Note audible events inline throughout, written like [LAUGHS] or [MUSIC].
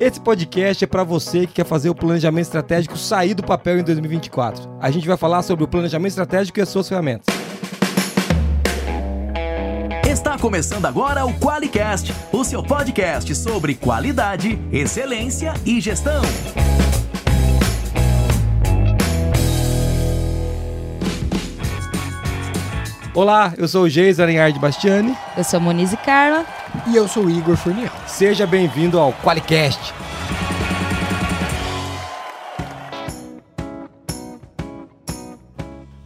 Esse podcast é para você que quer fazer o planejamento estratégico sair do papel em 2024. A gente vai falar sobre o planejamento estratégico e as suas ferramentas. Está começando agora o QualiCast, o seu podcast sobre qualidade, excelência e gestão. Olá, eu sou o Geis Aranhard Bastiani. Eu sou a Monize Carla. E eu sou o Igor Furniel. Seja bem-vindo ao QualiCast.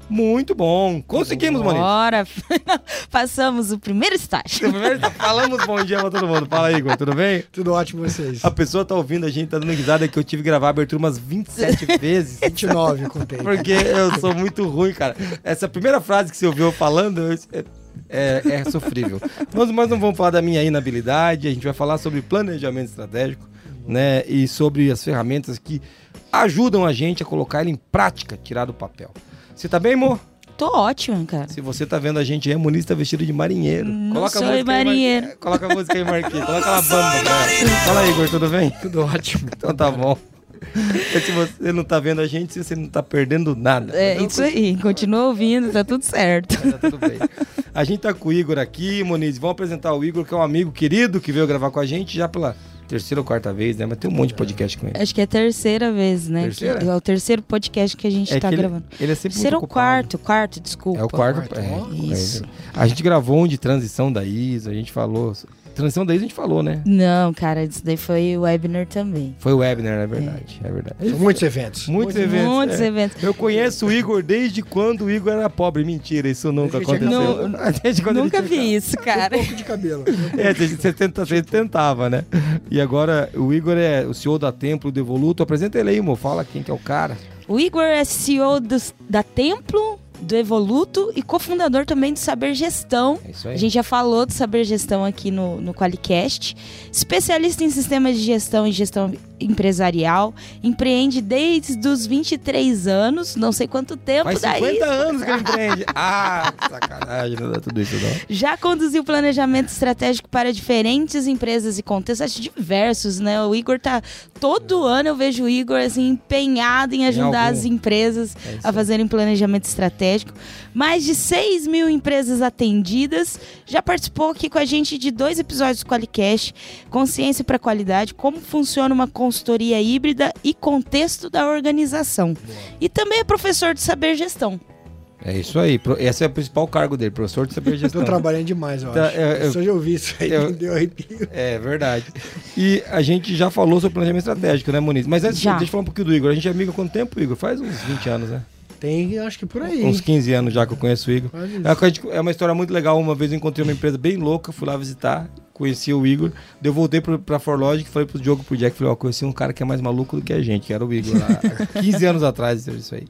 Muito bom. Conseguimos, Moniz. Bora. [LAUGHS] Passamos o primeiro estágio. Primeiro tá- falamos bom dia pra todo mundo. Fala aí, Igor, tudo bem? Tudo ótimo vocês. A pessoa tá ouvindo a gente, tá dando risada que eu tive que gravar a abertura umas 27 [LAUGHS] vezes. 29, eu contei. Porque eu sou muito ruim, cara. Essa primeira frase que você ouviu eu falando eu- é, é- é sofrível. [LAUGHS] Mas, mas não vamos falar da minha inabilidade, a gente vai falar sobre planejamento estratégico, né? E sobre as ferramentas que ajudam a gente a colocar ele em prática, tirar do papel. Você tá bem, amor? Tô ótima, cara. Se você tá vendo a gente aí, a Muniz tá vestido de marinheiro. Não sou música aí, Mar- marinheiro. é, Coloca a música aí, Marquinhos. Coloca a bamba, cara. Fala aí, Igor, tudo bem? Tudo ótimo. Então tá bom. E se você não tá vendo a gente, você não tá perdendo nada. É Então, isso aí. Continua ouvindo, tá tudo certo. Tá tudo bem. A gente tá com o Igor aqui, Moniz. Vamos apresentar o Igor, que é um amigo querido que veio gravar com a gente já pela terceira ou quarta vez, né? Mas tem um monte de podcast com ele. Acho que é a terceira vez, né? Terceira? Que é o terceiro podcast que a gente tá que ele- gravando. Ele, é sempre Terceiro ou quarto? Quarto, desculpa. É o quarto. Quarto, é, ó. é Isso. A gente gravou um de transição da ISO, a gente falou. Transição da ISO a gente falou, né? Não, cara, isso daí foi o webinar também. Foi o webinar, é verdade. É, verdade. São muitos eventos. Muitos eventos. Muitos é. eventos. Eu conheço o Igor desde quando o Igor era pobre. Mentira, isso nunca aconteceu. tinha [LAUGHS] Desde quando ele Nunca tinha vi isso, cara. Um pouco de cabelo. É, você, tenta, você tentava, né? E agora o Igor é o CEO da Templo do Evoluto. Apresenta ele aí, mo. Fala quem que é o cara. O Igor é CEO dos- da Templo, do Evoluto e cofundador também do Saber Gestão. É isso aí. A gente já falou do Saber Gestão aqui no, no Qualicast. Especialista em sistemas de gestão e gestão empresarial. Empreende desde os 23 anos, não sei quanto tempo Faz daí. 50 anos que ele empreende. [LAUGHS] Ah, sacanagem, não dá tudo isso não. Já conduziu planejamento estratégico para diferentes empresas e contextos, acho diversos, né? O Igor tá. Todo ano eu vejo o Igor assim, empenhado em ajudar algum. as empresas É isso a fazerem planejamento estratégico. Mais de 6 mil empresas atendidas. Já participou aqui com a gente de dois episódios do Qualicast: Consciência para Qualidade, como funciona uma consultoria híbrida e contexto da organização. E também é professor de saber gestão. É isso aí. Esse é o principal cargo dele, professor de saber gestão. trabalhando demais, eu Tá, acho. eu- eu- Só já ouvi isso aí, eu- me deu arrepio. É verdade. E a gente já falou sobre planejamento estratégico, né, Muniz? Mas antes, Já. deixa eu falar um pouquinho do Igor. A gente é amigo há quanto tempo, Igor? Faz uns 20 anos, né? Tem, acho que por aí. Uns 15 anos já que eu conheço o Igor. É é uma história muito legal. Uma vez eu encontrei uma empresa bem louca, fui lá visitar, conheci o Igor. Daí eu voltei pro, pra Forlogic, falei pro Diogo, pro Jack, falei, ó, conheci um cara que é mais maluco do que a gente, que era o Igor lá, há [LAUGHS] 15 anos atrás, isso aí.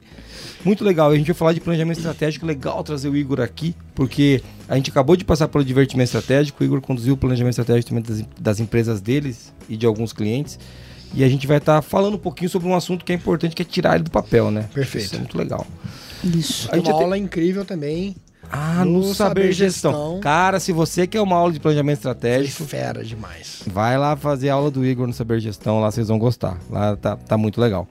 Muito legal. E a gente vai falar de planejamento estratégico, legal trazer o Igor aqui, porque a gente acabou de passar pelo divertimento estratégico, o Igor conduziu o planejamento estratégico também das, das empresas deles e de alguns clientes. E a gente vai estar falando um pouquinho sobre um assunto que é importante, que é tirar ele do papel, né? Perfeito. Isso é muito legal. Isso. A Tem gente uma tem- aula incrível também. Ah, no, No saber, gestão. Gestão. Cara, se você quer uma aula de planejamento estratégico, fera demais. vai lá fazer a aula do Igor no Saber Gestão, lá vocês vão gostar. Lá tá, tá muito legal.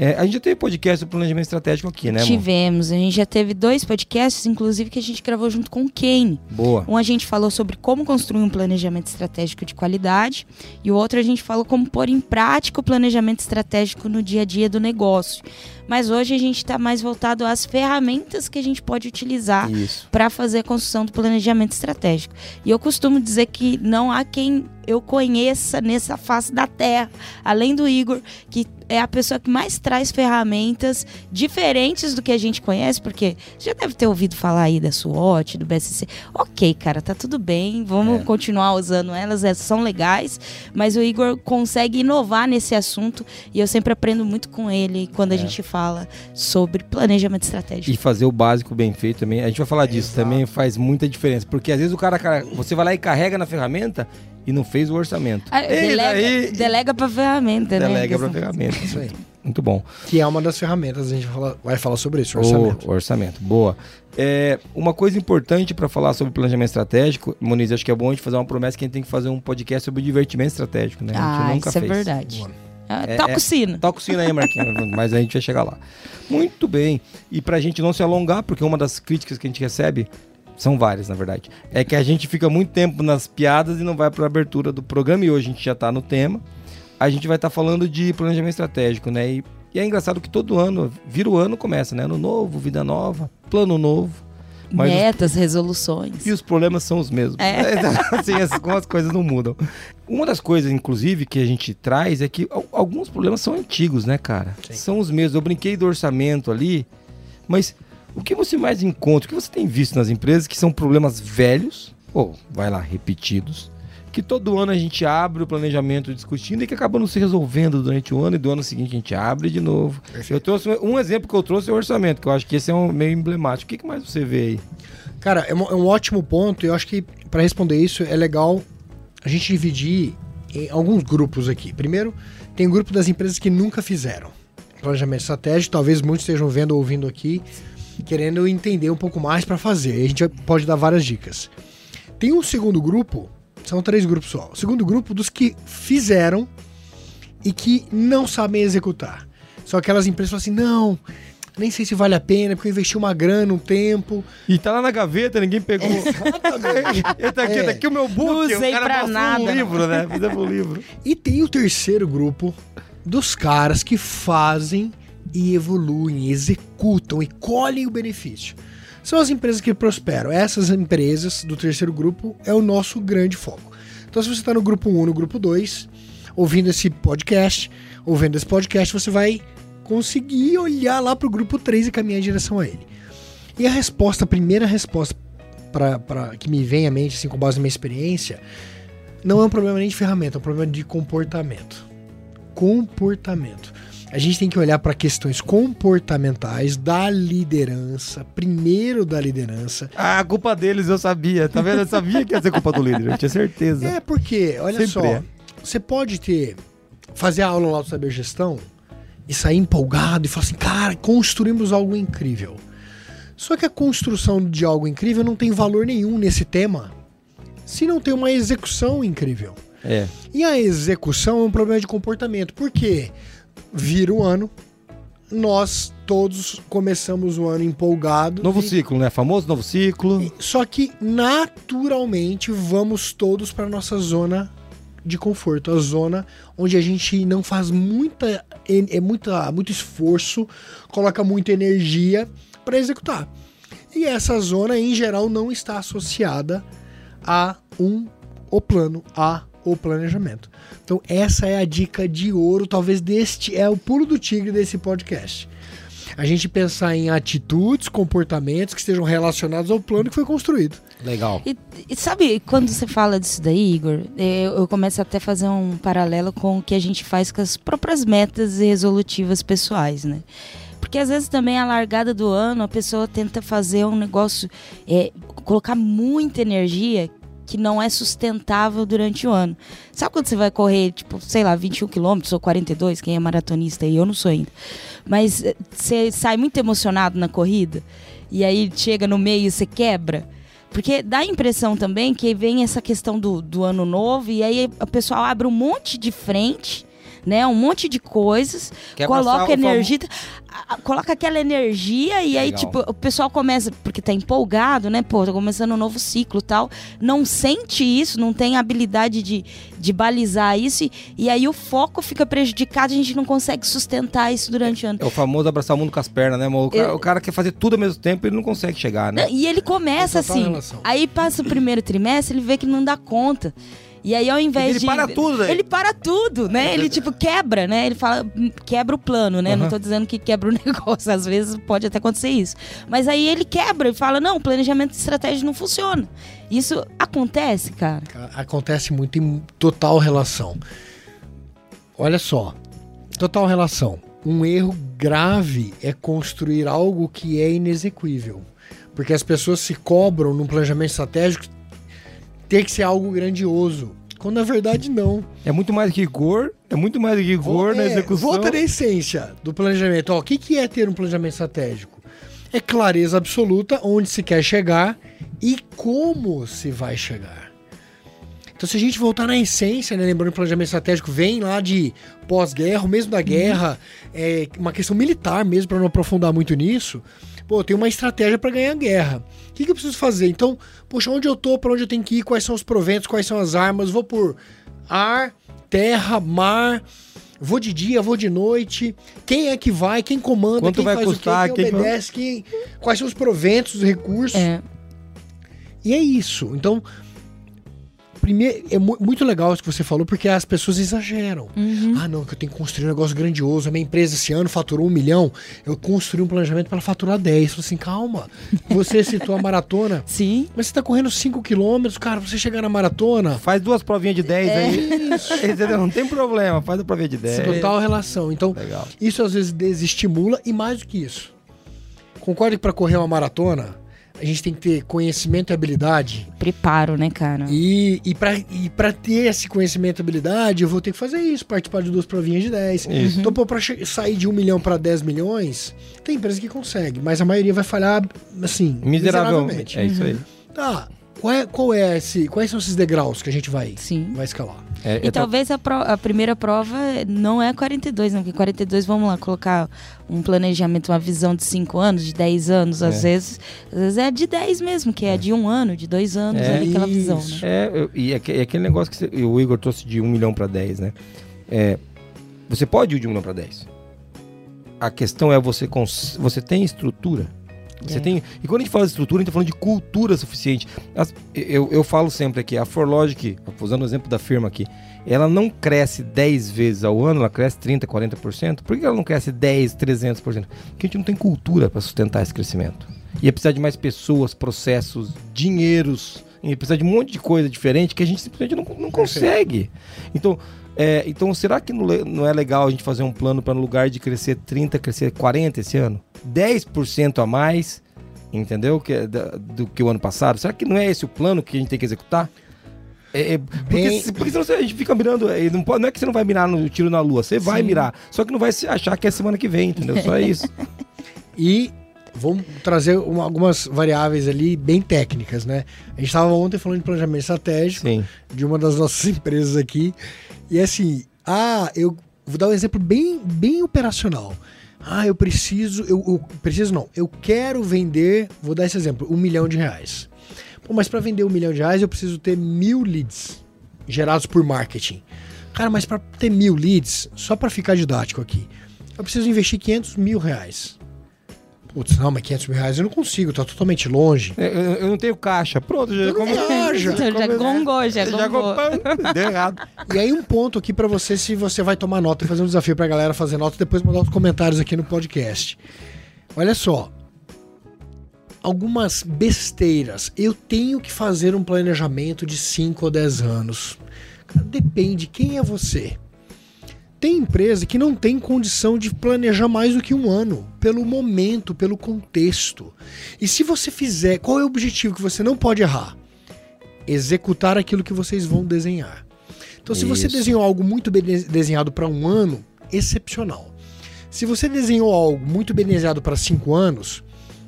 É, a gente já teve podcast do planejamento estratégico aqui, né, amor? Tivemos, a gente já teve dois podcasts, inclusive que a gente gravou junto com o Kane. Boa. Um a gente falou sobre como construir um planejamento estratégico de qualidade e o outro a gente falou como pôr em prática o planejamento estratégico no dia a dia do negócio. Mas hoje a gente está mais voltado às ferramentas que a gente pode utilizar para fazer a construção do planejamento estratégico. E eu costumo dizer que não há quem eu conheça nessa face da terra, além do Igor, que é a pessoa que mais traz ferramentas diferentes do que a gente conhece, porque você já deve ter ouvido falar aí da SWOT, do BSC. Ok, cara, tá tudo bem, vamos É. continuar usando elas, elas são legais, mas o Igor consegue inovar nesse assunto e eu sempre aprendo muito com ele quando a É. gente fala sobre planejamento estratégico. E fazer o básico bem feito também. A gente vai falar disso Exato. também, faz muita diferença. Porque às vezes o cara, cara, você vai lá e carrega na ferramenta e não fez o orçamento. Ah, E delega, daí- delega pra ferramenta, né? delega pra Questão- ferramenta. Isso aí. Muito bom. Que é uma das ferramentas, a gente vai falar, vai falar sobre isso, orçamento. O orçamento, boa. É, uma coisa importante para falar sobre planejamento estratégico, Moniz, acho que é bom a gente fazer uma promessa que a gente tem que fazer um podcast sobre divertimento estratégico, né? A gente Ah, nunca isso é fez. verdade. Boa. Ah, É- Toca é- o sino. Toca o sino aí, Marquinhos, [LAUGHS] mas a gente vai chegar lá. Muito bem. E pra gente não se alongar, porque uma das críticas que a gente recebe, são várias, na verdade, é que a gente fica muito tempo nas piadas e não vai pra abertura do programa, e hoje a gente já tá no tema. A gente vai estar falando de planejamento estratégico, né? E, e é engraçado que todo ano, vira o ano, começa, né? Ano novo, vida nova, plano novo. Mas os Metas, resoluções. e os problemas são os mesmos. É. [LAUGHS] assim, as, como as coisas não mudam. Uma das coisas, inclusive, que a gente traz é que al- alguns problemas são antigos, né, cara? Sim. São os mesmos. Eu brinquei do orçamento ali, mas o que você mais encontra, o que você tem visto nas empresas que são problemas velhos, ou vai lá, repetidos, que todo ano a gente abre o planejamento discutindo e que acabam não se resolvendo durante o ano e do ano seguinte a gente abre de novo. Eu trouxe um um exemplo que eu trouxe é o orçamento, que eu acho que esse é um meio emblemático. O que, mais você vê aí? Cara, é um, é um ótimo ponto e eu acho que para responder isso é legal a gente dividir em alguns grupos aqui. Primeiro, tem o grupo das empresas que nunca fizeram planejamento estratégico, talvez muitos estejam vendo ou ouvindo aqui, querendo entender um pouco mais para fazer. A gente pode dar várias dicas. Tem um segundo grupo, são três grupos só. O segundo grupo dos que fizeram e que não sabem executar. São aquelas empresas que falam assim: não, nem sei se vale a pena, porque eu investi uma grana, um tempo. E tá lá na gaveta, ninguém pegou. [LAUGHS] Ele tá aqui, É. tá aqui o meu book. Não o usei cara pra nada, um livro, né? Fizemos um livro. E tem o terceiro grupo dos caras que fazem e evoluem, executam e colhem o benefício. São as empresas que prosperam. Essas empresas do terceiro grupo é o nosso grande foco. Então, se você está no grupo 1, no grupo 2, ouvindo esse podcast, ouvindo esse podcast, você vai conseguir olhar lá para o grupo 3 e caminhar em direção a ele. E a resposta, a primeira resposta pra, pra, que me vem à mente, assim, com base na minha experiência, não é um problema nem de ferramenta, é um problema de comportamento. Comportamento. A gente tem que olhar para questões comportamentais da liderança, primeiro da liderança. Ah, a culpa deles eu sabia. Tá vendo? Eu sabia que ia ser culpa do líder. Eu tinha certeza. É porque, olha Sempre só, é. você pode ter fazer a aula lá do saber gestão e sair empolgado e falar assim, cara, construímos algo incrível. Só que a construção de algo incrível não tem valor nenhum nesse tema se não tem uma execução incrível. É. E a execução é um problema de comportamento. Por quê? Vira o ano, nós todos começamos o ano empolgados. Novo e- ciclo, né? Famoso novo ciclo. Só que naturalmente vamos todos para nossa zona de conforto, a zona onde a gente não faz muita, é muita muito esforço, coloca muita energia para executar. E essa zona em geral não está associada a um o plano, a o planejamento. Então essa é a dica de ouro, talvez deste é o pulo do tigre desse podcast. A gente pensar em atitudes, comportamentos que estejam relacionados ao plano que foi construído. Legal. E, e sabe, quando você fala disso daí, Igor, eh, eu, eu começo até a fazer um paralelo com o que a gente faz com as próprias metas resolutivas pessoais, né? Porque às vezes também a largada do ano, a pessoa tenta fazer um negócio, eh, colocar muita energia que não é sustentável durante o ano. Sabe quando você vai correr, tipo, sei lá, 21 quilômetros ou 42, quem é maratonista aí, eu não sou ainda. Mas eh, você sai muito emocionado na corrida e aí chega no meio e você quebra. Porque dá a impressão também que vem essa questão do, do ano novo e aí o pessoal abre um monte de frente, né? Um monte de coisas, Quer coloca energia, a- coloca aquela energia e aí, Legal. tipo, o pessoal começa, porque tá empolgado, né? Pô, tá começando um novo ciclo tal. Não sente isso, não tem habilidade de, de balizar isso e, e aí o foco fica prejudicado, a gente não consegue sustentar isso durante o ano. É o famoso abraçar o mundo com as pernas, né? amor? O cara, Eu- o cara quer fazer tudo ao mesmo tempo e ele não consegue chegar, né? E ele começa total assim. Aí passa o primeiro trimestre, ele vê que não dá conta. E aí, ao invés Ele de. para tudo, né? Ele para tudo, né? Ele, tipo, quebra, né? Ele fala, hum, quebra o plano, né? Não Aham. tô dizendo que quebra o [LAUGHS] negócio. Às vezes pode até acontecer isso. Mas aí ele quebra e fala: não, o planejamento de estratégia não funciona. Isso acontece, cara. Acontece muito em total relação. Olha só, total relação. Um erro grave é construir algo que é inexequível. Porque as pessoas se cobram no planejamento estratégico ter que ser algo grandioso. Quando na verdade não. É muito mais rigor, é muito mais rigor na É, execução. Volta na essência do planejamento. Ó, o que, que é ter um planejamento estratégico? É clareza absoluta onde se quer chegar e como se vai chegar. Então, se a gente voltar na essência, né, lembrando que o planejamento estratégico vem lá de pós-guerra, mesmo da guerra, é uma questão militar mesmo, para não aprofundar muito nisso. Pô, eu tenho uma estratégia para ganhar a guerra. O que, que eu preciso fazer? Então, poxa, onde eu tô, para onde eu tenho que ir, quais são os proventos, quais são as armas, vou por ar, terra, mar, vou de dia, vou de noite, quem é que vai, quem comanda, Quanto quem vai faz custar, o quê, quem, quem- obedece, quem, quais são os proventos, os recursos. É. E é isso. Então, primeiro, é mu- muito legal isso que você falou, porque as pessoas exageram. Uhum. Ah, não, que eu tenho que construir um negócio grandioso. A minha empresa esse ano faturou um milhão. Eu construí um planejamento para ela faturar 10. Falei assim, calma. Você citou a maratona, [LAUGHS] Sim. mas você tá correndo 5 quilômetros, cara, você chegar na maratona. Faz duas provinhas de 10 É. aí. [LAUGHS] Entendeu? Não tem problema, faz a provinha de 10. Total relação. Então, Legal. isso às vezes desestimula e mais do que isso. Concorda que para correr uma maratona, a gente tem que ter conhecimento e habilidade. Preparo, né, cara? E, e para e pra ter esse conhecimento e habilidade, eu vou ter que fazer isso, participar de duas provinhas de 10. Isso. Então, pô, pra sair de 1 milhão para 10 milhões, tem empresa que consegue, mas a maioria vai falhar, assim, Miseravelmente. É isso aí. Tá, qual é, qual é esse, quais são esses degraus que a gente vai, Sim. vai escalar? É, E eu tô- talvez a, pro- a primeira prova não é 42, não, porque 42, vamos lá, colocar um planejamento, uma visão de 5 anos, de 10 anos, às É. vezes, às vezes é de 10 mesmo, que é, de um ano, de dois anos, É. ali, aquela visão, né? É, e aque- e aquele negócio que você- o Igor trouxe de 1 milhão para 10, né? É, você pode ir de 1 milhão para 10. A questão é você, você tem estrutura. Você É. tem, e quando a gente fala de estrutura, a gente tá falando de cultura suficiente. As- eu, eu falo sempre aqui, a Forlogic, usando o exemplo da firma aqui, ela não cresce 10 vezes ao ano, ela cresce 30, 40%. Por que ela não cresce 10, 300%? Porque a gente não tem cultura para sustentar esse crescimento. Ia precisar de mais pessoas, processos, dinheiros, ia precisar de um monte de coisa diferente que a gente simplesmente não, não consegue. Então, é, então, será que não, é legal a gente fazer um plano para no lugar de crescer 30, crescer 40 esse ano? 10% a mais, entendeu? Que é da- do que o ano passado? Será que não é esse o plano que a gente tem que executar? É, é, porque, Bem- se- porque senão a gente fica mirando. é, Não, pode- não é que você não vai mirar no tiro na lua, você vai Sim. mirar. Só que não vai se achar que é semana que vem, entendeu? Só é isso. [LAUGHS] E vamos trazer uma- algumas variáveis ali bem técnicas, né? A gente estava ontem falando de planejamento estratégico Sim. de uma das nossas [LAUGHS] empresas aqui. E assim, ah, eu vou dar um exemplo bem, bem operacional. Ah, eu preciso, eu, eu preciso não, eu quero vender, vou dar esse exemplo, um milhão de reais. Pô, mas para vender um milhão de reais eu preciso ter mil leads gerados por marketing. Cara, mas para ter mil leads, só para ficar didático aqui, eu preciso investir 500 mil reais. Putz, não, mas 500 mil reais eu não consigo, tá totalmente longe. É, Eu, eu não tenho caixa. Pronto, já Eu tenho Então, já come- gongou, já Já gongou. Deu errado. E aí um ponto aqui pra você, se você vai tomar nota e fazer um desafio pra galera fazer nota e depois mandar os comentários aqui no podcast. Olha só. Algumas besteiras. Eu tenho que fazer um planejamento de 5 ou 10 anos. Depende, quem é você? Tem empresa que não tem condição de planejar mais do que um ano, pelo momento, pelo contexto. E se você fizer, qual é o objetivo que você não pode errar? Executar aquilo que vocês vão desenhar. Então, se você Isso. desenhou algo muito bem de- desenhado para um ano, excepcional. Se você desenhou algo muito bem desenhado para cinco anos,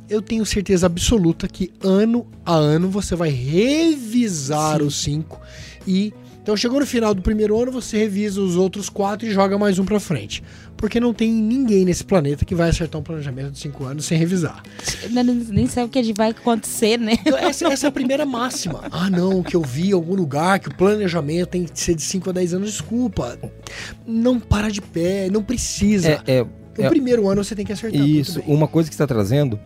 eu tenho certeza absoluta que ano a ano você vai revisar os cinco e então chegou no final do primeiro ano você revisa os outros quatro e joga mais um para frente, porque não tem ninguém nesse planeta que vai acertar um planejamento de cinco anos sem revisar. Nem- Nem sabe o que vai acontecer, né? Então, essa, essa é a primeira máxima. Ah, não, que eu vi em algum lugar que o planejamento tem que ser de 5 a 10 anos. Desculpa. Não para de pé, não precisa. É, é, No é- primeiro ano você tem que acertar. Isso, uma coisa que você está trazendo.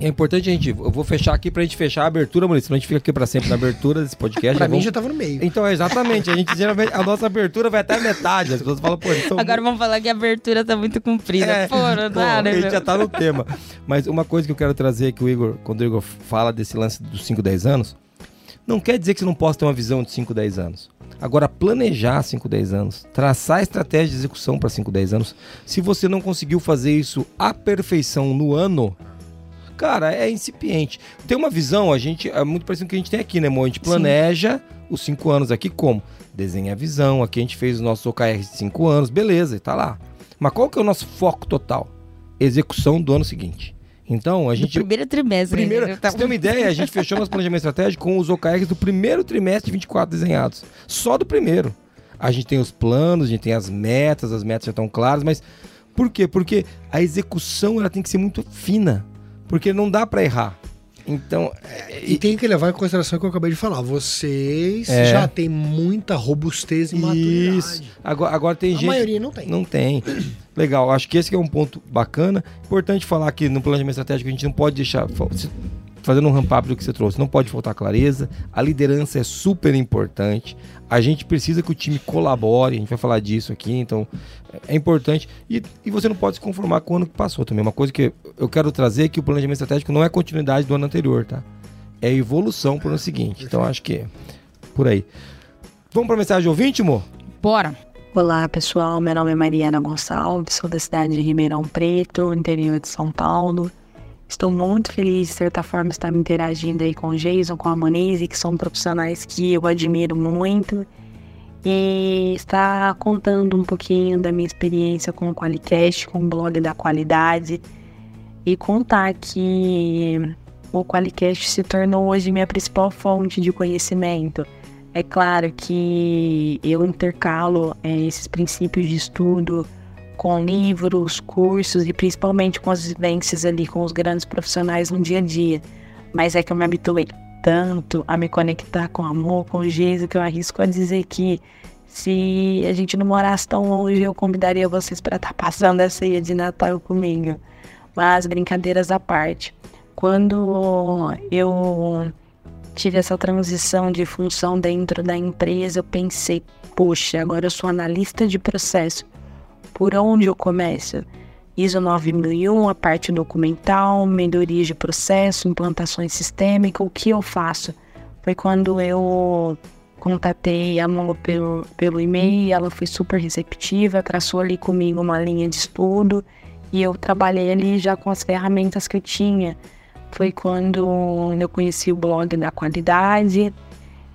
É importante a gente. Eu vou fechar aqui pra gente fechar a abertura, Maurício. Senão a gente fica aqui pra sempre na abertura desse podcast. Pra Já mim vamos- já tava no meio. Então, exatamente. A gente geralmente. A nossa abertura vai até a metade. As pessoas falam, pô, então. Agora vamos falar que a abertura tá muito comprida. É, Pô, não Pô, dá, né? a gente meu? já tá no tema. Mas uma coisa que eu quero trazer que o Igor, quando o Igor fala desse lance dos 5, 10 anos, não quer dizer que você não possa ter uma visão de 5, 10 anos. Agora, planejar 5, 10 anos, traçar estratégia de execução para 5, 10 anos, se você não conseguiu fazer isso à perfeição no ano, cara, é incipiente. Tem uma visão, a gente, é muito parecido com o que a gente tem aqui, né, Mo? A gente planeja os cinco anos aqui como? Desenha a visão, aqui a gente fez os nossos OKR de cinco anos, beleza, tá lá. Mas qual que é o nosso foco total? Execução do ano seguinte. Então, a gente. Do primeiro trimestre. Primeiro, né? pra você ter uma ideia, a gente fechou nosso planejamento estratégico com os OKRs do primeiro trimestre de 24 desenhados. Só do primeiro. A gente tem os planos, a gente tem as metas, as metas já estão claras, mas por quê? Porque a execução ela tem que ser muito fina. Porque não dá para errar. Então, E tem que levar em consideração o que eu acabei de falar. Vocês É. já têm muita robustez e isso. maturidade. Agora, agora tem A gente. maioria não tem. Não tem. Legal, acho que esse é um ponto bacana. Importante falar que no planejamento estratégico a gente não pode deixar. Fazendo um ramp-up do que você trouxe, não pode faltar clareza. A liderança é super importante. A gente precisa que o time colabore, a gente vai falar disso aqui, então é importante. E, e você não pode se conformar com o ano que passou também. Uma coisa que eu quero trazer é que o planejamento estratégico não é continuidade do ano anterior, tá? É evolução para o ano seguinte. Então acho que é por aí. Vamos para a mensagem ouvinte, amor? Bora. Olá pessoal, meu nome é Mariana Gonçalves, sou da cidade de Ribeirão Preto, interior de São Paulo. Estou muito feliz de certa forma estar me interagindo aí com o Jason, com a Monize, que são profissionais que eu admiro muito. E estar contando um pouquinho da minha experiência com o Qualicast, com o blog da qualidade. E contar que o Qualicast se tornou hoje minha principal fonte de conhecimento. É claro que eu intercalo eh, esses princípios de estudo com livros, cursos e principalmente com as vivências ali com os grandes profissionais no dia a dia. Mas é que eu me habituei tanto a me conectar com amor, com Jesus, que eu arrisco a dizer que se a gente não morasse tão longe, eu convidaria vocês para estar passando a ceia de Natal comigo. Mas brincadeiras à parte, quando eu tive essa transição de função dentro da empresa, eu pensei, poxa, agora eu sou analista de processo. Por onde eu começo? ISO 9001, a parte documental, melhorias de processo, implantações sistêmicas, o que eu faço? Foi quando eu contatei a Mo pelo, pelo e-mail, ela foi super receptiva, traçou ali comigo uma linha de estudo e eu trabalhei ali já com as ferramentas que eu tinha. Foi quando eu conheci o blog da qualidade.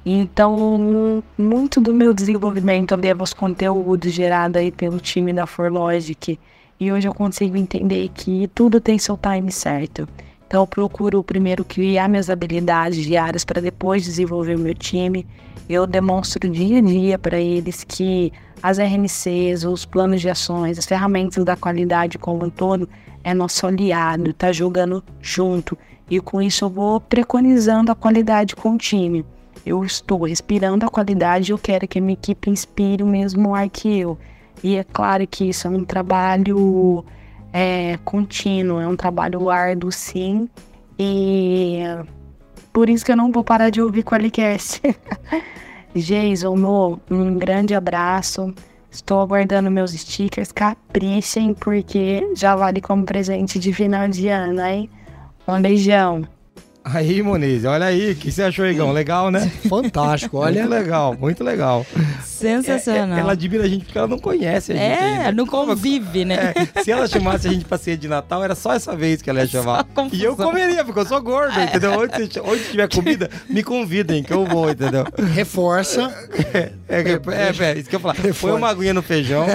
Então, muito do meu desenvolvimento eu devo aos conteúdos gerados aí pelo time da ForLogic. E hoje eu consigo entender que tudo tem seu time certo. Então, eu procuro primeiro criar minhas habilidades diárias para depois desenvolver o meu time. Eu demonstro dia a dia para eles que as RNCs, os planos de ações, as ferramentas da qualidade como um todo é nosso aliado, tá jogando junto. E com isso eu vou preconizando a qualidade com o time. Eu estou respirando a qualidade eu quero que a minha equipe inspire o mesmo ar que eu. E é claro que isso é um trabalho é, contínuo, é um trabalho árduo, sim. E por isso que eu não vou parar de ouvir Qualicast. [LAUGHS] Jason, meu, um grande abraço. Estou aguardando meus stickers. Caprichem, porque já vale como presente de final de ano, hein? Um beijão. Aí, Moniz, olha aí, o que você achou, Igão? Legal, né? Fantástico, olha. Muito legal, muito legal. Sensacional. É- é- ela admira a gente porque ela não conhece a gente. É, ainda. não convive, né? É, se ela chamasse a gente pra ceia de Natal, era só essa vez que ela ia chamar. confusão. E eu comeria, porque eu sou gordo, entendeu? Onde, onde tiver comida, me convidem, que eu vou, entendeu? Reforça. É, é, é, é, isso que eu ia falar. Põe uma aguinha no feijão,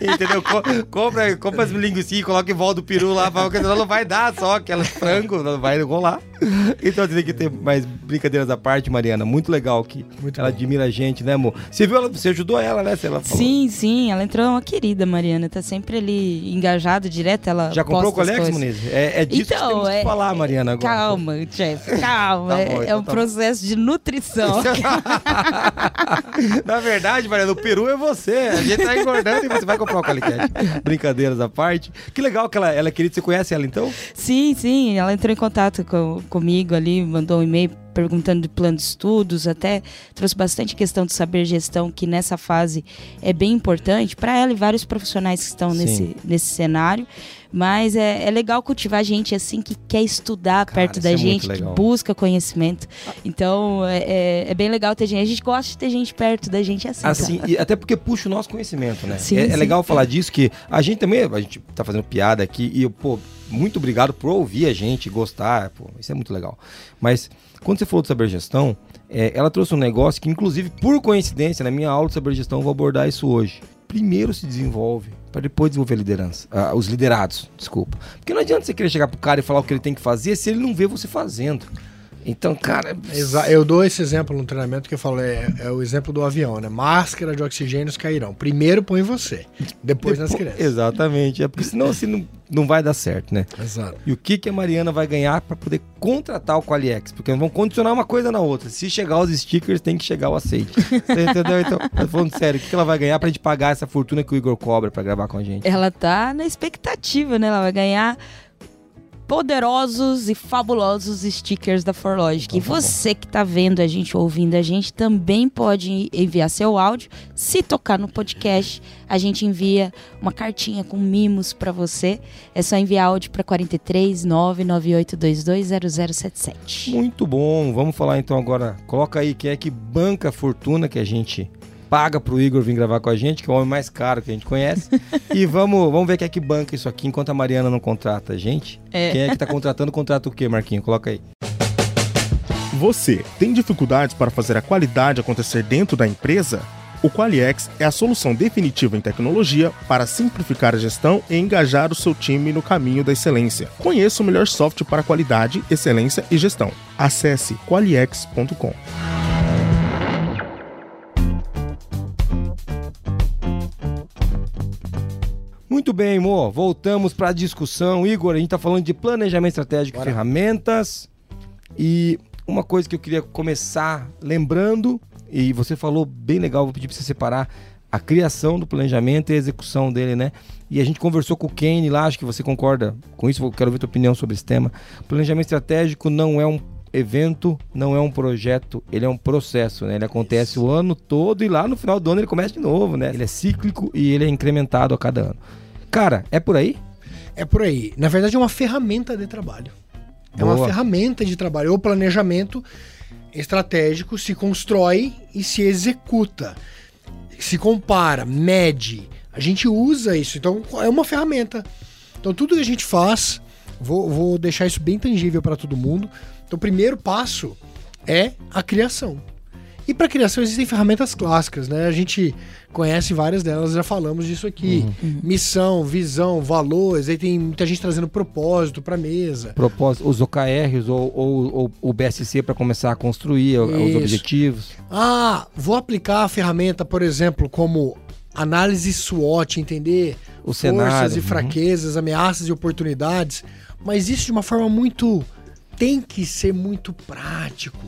entendeu? Co- compra, compra as linguiçinhas, coloca em volta do peru lá, porque senão não vai dar só aquelas frango, não vai rolar. [LAUGHS] Então tem que ter mais brincadeiras à parte, Mariana. Muito legal que Muito ela bom. admira a gente, né, amor? Você viu, ela, você ajudou ela, né? Ela falou. Sim, sim, ela entrou uma querida, Mariana. Tá sempre ali engajada, direto. Ela Já comprou o Colex. Muniz? É, é disso que Então, temos que é- falar, Mariana, agora. Calma, Jeff, calma. [LAUGHS] Tá é bom, é então um tá bom. processo de nutrição. [LAUGHS] Na verdade, Mariana, o peru é você. A gente tá engordando e você vai comprar o Calicat. Brincadeiras à parte. Que legal que ela, ela é querida. Você conhece ela, então? sim, sim, ela entrou em contato com- comigo ali, mandou um e-mail perguntando de plano de estudos, até trouxe bastante questão de saber gestão, que nessa fase é bem importante para ela e vários profissionais que estão Sim. nesse, nesse cenário. Mas é, é legal cultivar gente assim que quer estudar Cara, perto da é gente, que busca conhecimento. Então é, é- é bem legal ter gente. A gente gosta de ter gente perto da gente assim. Assim, cara. e até porque puxa o nosso conhecimento, né? Sim, é, é legal falar disso, que a gente também, a gente tá fazendo piada aqui e, pô, muito obrigado por ouvir a gente, gostar, pô, isso é muito legal. Mas quando você falou de saber gestão, É, ela trouxe um negócio que, inclusive, por coincidência, na minha aula sobre gestão, eu vou abordar isso hoje. Primeiro se desenvolve, para depois desenvolver a liderança. Ah, os liderados, desculpa. Porque não adianta você querer chegar pro cara e falar o que ele tem que fazer se ele não vê você fazendo. Então, cara. Exa eu dou esse exemplo no treinamento que eu falo, é, é o exemplo do avião, né? Máscara de oxigênio cairão. Primeiro põe você, depois, depois nas crianças. Exatamente. É porque senão assim não, não vai dar certo, né? Exato. E o que, que a Mariana vai ganhar para poder contratar o Qualiex? Porque vão condicionar uma coisa na outra. Se chegar os stickers, tem que chegar o aceite. Você entendeu? Então, [LAUGHS] falando sério, o que, que ela vai ganhar pra gente pagar essa fortuna que o Igor cobra para gravar com a gente? Ela tá na expectativa, né? Ela vai ganhar poderosos e fabulosos stickers da Forlogic. Então, e tá você que está vendo a gente, ouvindo a gente, também pode enviar seu áudio. Se tocar no podcast, a gente envia uma cartinha com mimos para você. É só enviar áudio para 43 998220077. Muito bom. Vamos falar então agora. Coloca aí quem é que banca a fortuna que a gente paga pro Igor vir gravar com a gente, que é o homem mais caro que a gente conhece. [LAUGHS] e vamos, vamos ver quem é que banca isso aqui enquanto a Mariana não contrata a gente. É. Quem é que tá contratando, contrata o quê, Marquinho? Coloca aí. Você tem dificuldades para fazer a qualidade acontecer dentro da empresa? O Qualiex é a solução definitiva em tecnologia para simplificar a gestão e engajar o seu time no caminho da excelência. Conheça o melhor software para qualidade, excelência e gestão. Acesse qualiex.com. Muito bem, Mo. Voltamos para a discussão. Igor, a gente está falando de planejamento estratégico e ferramentas. E uma coisa que eu queria começar lembrando, e você falou bem legal, vou pedir para você separar a criação do planejamento e a execução dele, né? E a gente conversou com o Kane lá, acho que você concorda com isso, quero ver tua opinião sobre esse tema. Planejamento estratégico não é um evento, não é um projeto, ele é um processo, né? Ele acontece isso. o ano todo e lá no final do ano ele começa de novo, né? Ele é cíclico e ele é incrementado a cada ano. Cara, é por aí? É por aí. Na verdade, é uma ferramenta de trabalho. Boa. É uma ferramenta de trabalho. O planejamento estratégico se constrói e se executa. Se compara, mede. A gente usa isso. Então, é uma ferramenta. Então, tudo que a gente faz, vou, vou deixar isso bem tangível para todo mundo. Então, o primeiro passo é a criação. E para criação existem ferramentas clássicas, né? A gente conhece várias delas, já falamos disso aqui. Uhum. uhum. Missão, visão, valores, aí tem muita gente trazendo propósito para mesa. Propósito, os OKRs ou, ou, ou o BSC para começar a construir Isso. os objetivos. Ah, vou aplicar a ferramenta, por exemplo, como análise SWOT, entender o forças cenário. e uhum. fraquezas, uhum. ameaças e oportunidades, mas isso de uma forma muito tem que ser muito prático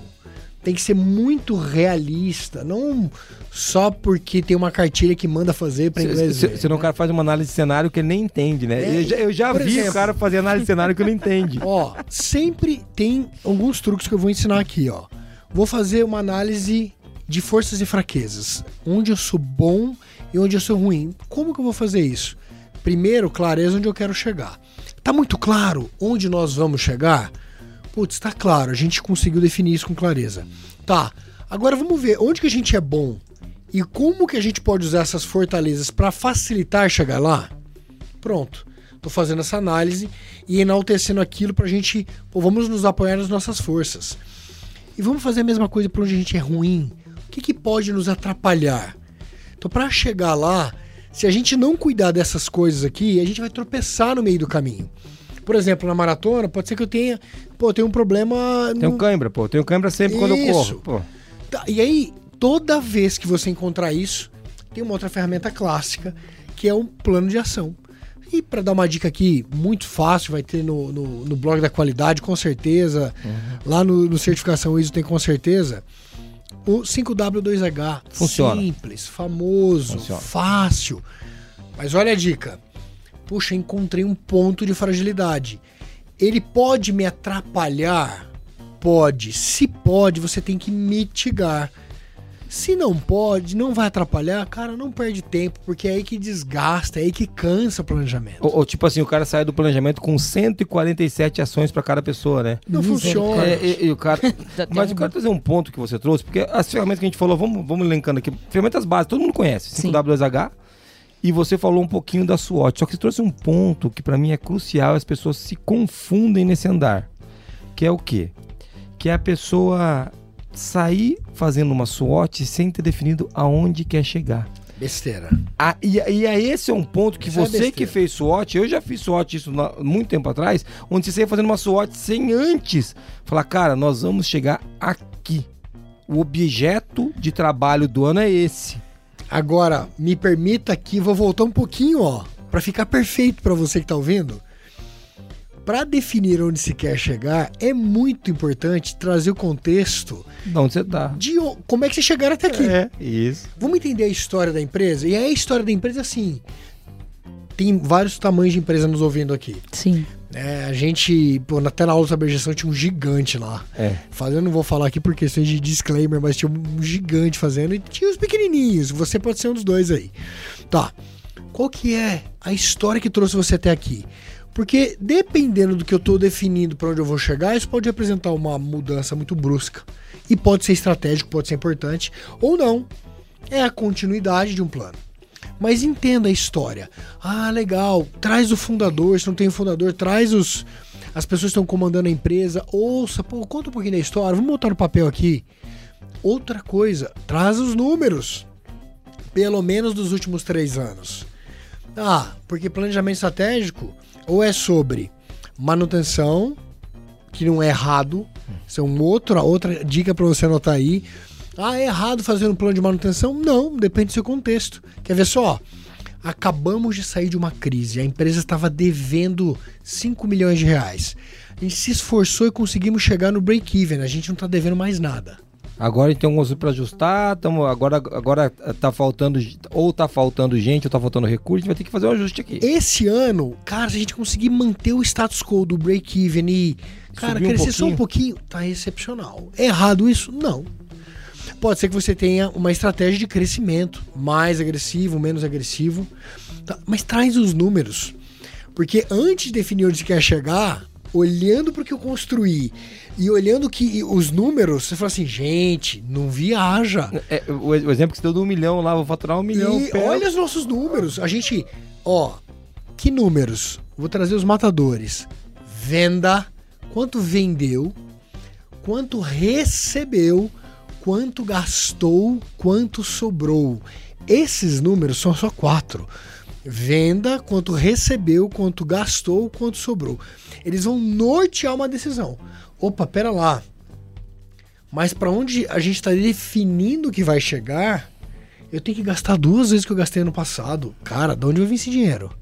tem que ser muito realista, não só porque tem uma cartilha que manda fazer para inglês. Se, senão o cara faz uma análise de cenário que ele nem entende, né? É, eu já, eu já vi exemplo, o cara fazer análise de cenário que ele não entende. Ó, sempre tem alguns truques que eu vou ensinar aqui, ó. Vou fazer uma análise de forças e fraquezas, onde eu sou bom e onde eu sou ruim. Como que eu vou fazer isso? Primeiro, clareza onde eu quero chegar. Tá muito claro onde nós vamos chegar? Putz, tá claro, a gente conseguiu definir isso com clareza. Tá, agora vamos ver onde que a gente é bom e como que a gente pode usar essas fortalezas para facilitar chegar lá. Pronto, tô fazendo essa análise e enaltecendo aquilo pra gente, pô, vamos nos apoiar nas nossas forças. E vamos fazer a mesma coisa para onde a gente é ruim. O que, que pode nos atrapalhar? Então, para chegar lá, se a gente não cuidar dessas coisas aqui, a gente vai tropeçar no meio do caminho. Por exemplo, na maratona, pode ser que eu tenha. Pô, tenho um problema. Tem um cãibra, pô. Tenho cãibra sempre quando eu corro. Pô. Tá, e aí, toda vez que você encontrar isso, tem uma outra ferramenta clássica, que é um plano de ação. E para dar uma dica aqui, muito fácil, vai ter no, no, no blog da qualidade, com certeza. Uhum. Lá no, no Certificação ISO tem com certeza. O 5W2H. Funciona. Simples, famoso, Funciona. fácil. Mas olha a dica puxa, encontrei um ponto de fragilidade. Ele pode me atrapalhar? Pode. Se pode, você tem que mitigar. Se não pode, não vai atrapalhar, cara, não perde tempo, porque é aí que desgasta, é aí que cansa o planejamento. Ou, ou tipo assim, o cara sai do planejamento com 147 ações para cada pessoa, né? Não funciona. É, e, e, o cara, [LAUGHS] mas eu quero trazer um ponto que você trouxe, porque as ferramentas que a gente falou, vamos, vamos elencando aqui. Ferramentas básicas, todo mundo conhece. 5W2H, e você falou um pouquinho da SWOT, só que você trouxe um ponto que para mim é crucial, as pessoas se confundem nesse andar. Que é o quê? Que é a pessoa sair fazendo uma SWOT sem ter definido aonde quer chegar. Besteira. Ah, e, e aí esse é um ponto que Isso é você besteira. que fez SWOT, eu já fiz SWOT isso na- muito tempo atrás, onde você saía fazendo uma SWOT sem antes falar, cara, nós vamos chegar aqui. O objeto de trabalho do ano é esse. Agora, me permita aqui, vou voltar um pouquinho, ó, Pra ficar perfeito pra você que tá ouvindo. Pra definir onde se quer chegar, é muito importante trazer o contexto De onde você tá. de o- como é que vocês chegaram até aqui. É, isso. Vamos entender a história da empresa? E aí a história da empresa é assim. Tem vários tamanhos de empresa nos ouvindo aqui. Sim. É, a gente, pô, até na aula de sabergestão tinha um gigante lá. É. Fazendo, não vou falar aqui por questões de disclaimer, mas tinha um gigante fazendo e tinha os pequenininhos. Você pode ser um dos dois aí. Tá. Qual que é a história que trouxe você até aqui? Porque dependendo do que eu tô definindo para onde eu vou chegar, isso pode representar uma mudança muito brusca. E pode ser estratégico, pode ser importante, ou não. É a continuidade de um plano. Mas entenda a história. Ah, legal. Traz o fundador, se não tem fundador, traz os as pessoas que estão comandando a empresa. Ouça, pô, conta um pouquinho da história. Vamos botar no papel aqui. Outra coisa, traz os números. Pelo menos dos últimos três anos. Ah, porque planejamento estratégico ou é sobre manutenção, que não é errado. Isso é uma outra, outra dica para você anotar aí. Ah, é errado fazer um plano de manutenção? Não, depende do seu contexto. Quer ver só? Acabamos de sair de uma crise. A empresa estava devendo 5 milhões de reais. A gente se esforçou e conseguimos chegar no break-even. A gente não está devendo mais nada. Agora a gente tem um pra ajustar, tamo, agora, agora tá faltando, ou tá faltando gente, ou tá faltando recurso, a gente vai ter que fazer um ajuste aqui. Esse ano, cara, se a gente conseguir manter o status quo do break-even e, cara, Subir um crescer só um pouquinho, tá excepcional. É errado isso? Não. Pode ser que você tenha uma estratégia de crescimento, mais agressivo, menos agressivo, tá? mas traz os números. Porque antes de definir onde você quer chegar, olhando para o que eu construí e olhando que os números, você fala assim, gente, não viaja. É, o, o exemplo que você deu do um milhão lá, vou faturar um milhão. E pera. olha os nossos números. A gente, ó, que números? Vou trazer os matadores. Venda, quanto vendeu, quanto recebeu, quanto gastou, quanto sobrou. Esses números são só quatro. Venda, quanto recebeu, quanto gastou, quanto sobrou. Eles vão nortear uma decisão. Opa, pera lá. Mas para onde a gente está definindo que vai chegar, eu tenho que gastar duas vezes que eu gastei ano passado. Cara, de onde vai vir esse dinheiro?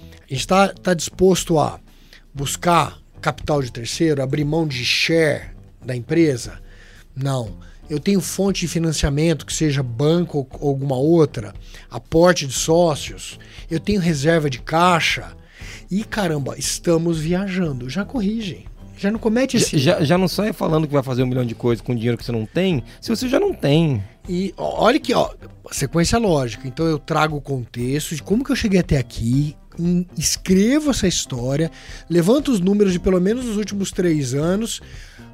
A gente está tá disposto a buscar capital de terceiro, abrir mão de share da empresa? Não. Eu tenho fonte de financiamento, que seja banco ou ou alguma outra, aporte de sócios, eu tenho reserva de caixa. E caramba, estamos viajando. Já corrigem. Já não comete esse Já, já, já não sai falando que vai fazer um milhão de coisas com dinheiro que você não tem, se você já não tem. E olha aqui, ó, sequência lógica. Então eu trago o contexto de como que eu cheguei até aqui, escrevo essa história, levanto os números de pelo menos os últimos três anos.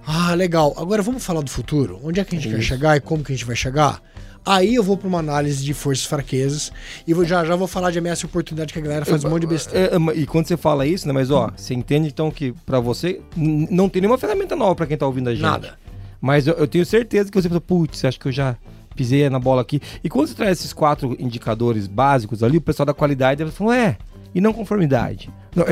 Ah, legal. Agora vamos falar do futuro. Onde é que a gente quer Isso. chegar e como que a gente vai chegar? Aí eu vou para uma análise de forças e fraquezas e vou, já já vou falar de ameaça e oportunidade que a galera faz um monte de besteira. É, é, e quando você fala isso, né? Mas ó, você entende então que pra você não tem nenhuma ferramenta nova pra quem tá ouvindo a gente. Nada. Mas eu, eu tenho certeza que você pensa, putz, acho que eu já pisei na bola aqui. E quando você traz esses quatro indicadores básicos ali, o pessoal da qualidade falar, é, e não conformidade.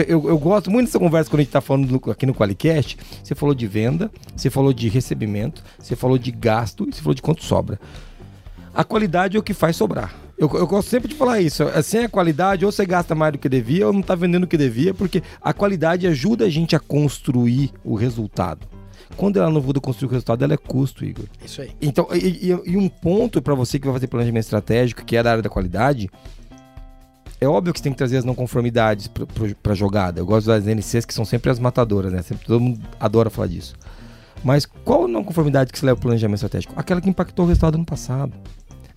Eu, eu gosto muito dessa conversa quando a gente tá falando aqui no Qualicast. Você falou de venda, você falou de recebimento, você falou de gasto e você falou de quanto sobra. A qualidade é o que faz sobrar. Eu, eu gosto sempre de falar isso. É, Sem a qualidade, ou você gasta mais do que devia, ou não tá vendendo o que devia, porque a qualidade ajuda a gente a construir o resultado. Quando ela não ajuda a construir o resultado, ela é custo, Igor. Isso aí. Então, e, e- e um ponto para você que vai fazer planejamento estratégico, que é da área da qualidade, é óbvio que você tem que trazer as não conformidades para jogada. Eu gosto das NCs que são sempre as matadoras, né? Sempre todo mundo adora falar disso. Mas qual não conformidade que você leva o planejamento estratégico? Aquela que impactou o resultado ano passado.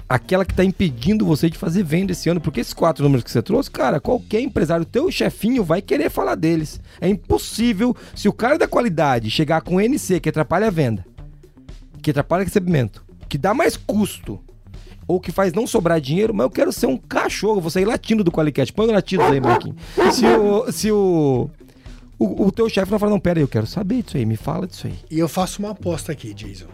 Aquela que está impedindo você de fazer venda esse ano. Porque esses quatro números que você trouxe, cara, qualquer empresário, teu chefinho vai querer falar deles. É impossível se o cara da qualidade chegar com NC que atrapalha a venda, que atrapalha o recebimento, que dá mais custo, ou que faz não sobrar dinheiro, mas eu quero ser um cachorro, vou sair latindo do Qualicast. Põe o latido aí, Marquinhos. [LAUGHS] Se o. Se o o, o teu chefe não fala, não, pera aí, eu quero saber disso aí, me fala disso aí. E eu faço uma aposta aqui, Jason.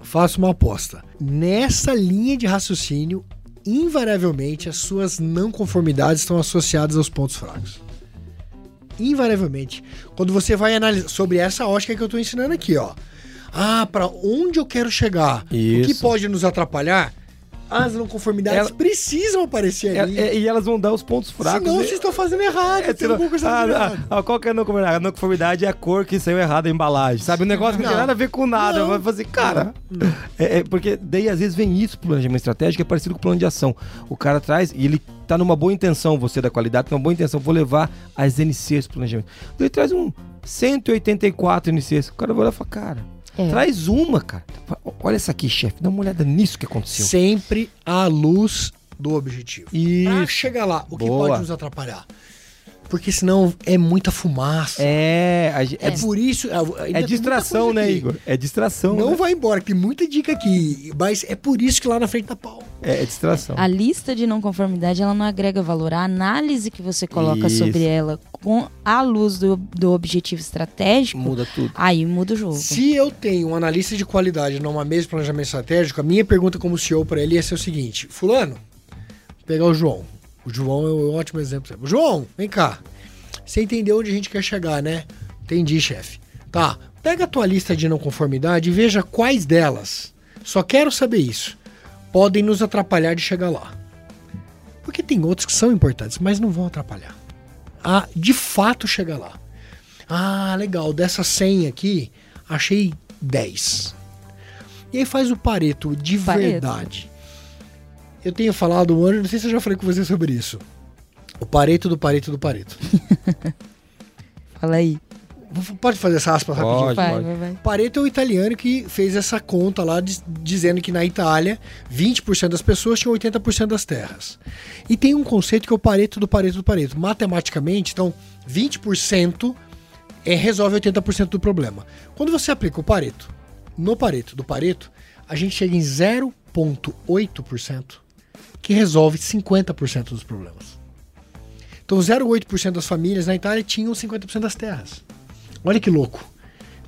faço uma aposta. Nessa linha de raciocínio, invariavelmente as suas não conformidades estão associadas aos pontos fracos. Invariavelmente. Quando você vai analisar sobre essa ótica que eu estou ensinando aqui, ó. Ah, para onde eu quero chegar? O que Isso. pode nos atrapalhar? As não conformidades Ela- precisam aparecer É- ali. é- e elas vão dar os pontos fracos. Senão né? vocês estão fazendo errado. É, tem alguma coisa ah, fazendo ah, errado. ah, qual que é a não conformidade? A não conformidade é a cor que saiu errada a embalagem. Sabe? Um negócio que não, tem Não. nada a ver com nada. Não. Vai fazer, cara. É, é porque daí às vezes vem isso pro planejamento estratégico, é parecido com o plano de ação. O cara traz e ele tá numa boa intenção, você da qualidade, tá numa boa intenção, vou levar as NCs pro planejamento. Daí Ele traz um 184 NCs. O cara vai lá e fala, cara. É. Traz uma, cara. Olha essa aqui, chefe. Dá uma olhada nisso que aconteceu. Sempre à luz do objetivo. Pra Isso. chegar lá, o que Boa. pode nos atrapalhar? Porque senão é muita fumaça. É, a É, é, por isso. tem é distração, né, aqui. Igor? É distração. Não né? vai embora, tem muita dica aqui. Mas é por isso que lá na frente tá pau. É, é distração. A lista de não conformidade, ela não agrega valor. A análise que você coloca Isso. sobre ela com a luz do, do objetivo estratégico, Muda tudo. aí muda o jogo. Se eu tenho um analista de qualidade numa mesa de planejamento estratégico, a minha pergunta como CEO para ele ia ser o seguinte: Fulano, vou pegar o João. O João é um ótimo exemplo. João, vem cá. Você entendeu onde a gente quer chegar, né? Entendi, chefe. Tá, pega a tua lista de não conformidade e veja quais delas. Só quero saber isso. Podem nos atrapalhar de chegar lá. Porque tem outros que são importantes, mas não vão atrapalhar. A de fato chegar lá. Ah, legal, dessa 100 aqui, achei 10. E aí faz o Pareto de Pareto. verdade. Eu tenho falado, não sei se eu já falei com você sobre isso. O Pareto do Pareto do Pareto. [LAUGHS] Fala aí. Pode fazer essa aspas rapidinho? Pode. Vai, vai, vai. Pareto é o italiano que fez essa conta lá, diz- dizendo que na Itália 20% das pessoas tinham 80% das terras. E tem um conceito que é o Pareto do Pareto do Pareto. Matematicamente, então, 20% é, resolve 80% do problema. Quando você aplica o Pareto no Pareto do Pareto, a gente chega em 0,8% que resolve 50% dos problemas. Então, 0,8% das famílias na Itália tinham 50% das terras. Olha que louco.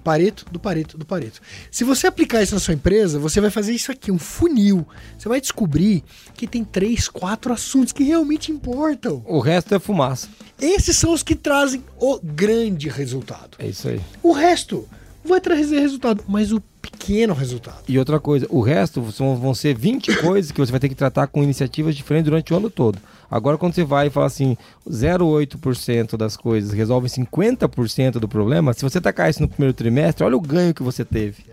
Pareto do Pareto do Pareto. Se você aplicar isso na sua empresa, você vai fazer isso aqui, um funil. Você vai descobrir que tem três, quatro assuntos que realmente importam. O resto é fumaça. Esses são os que trazem o grande resultado. É isso aí. O resto vai trazer resultado, mas o pequeno resultado. E outra coisa, o resto são- vão ser 20 [COUGHS] coisas que você vai ter que tratar com iniciativas diferentes durante o ano todo. Agora, quando você vai e fala assim, 0,8% das coisas resolvem 50% do problema, se você tacar isso no primeiro trimestre, olha o ganho que você teve.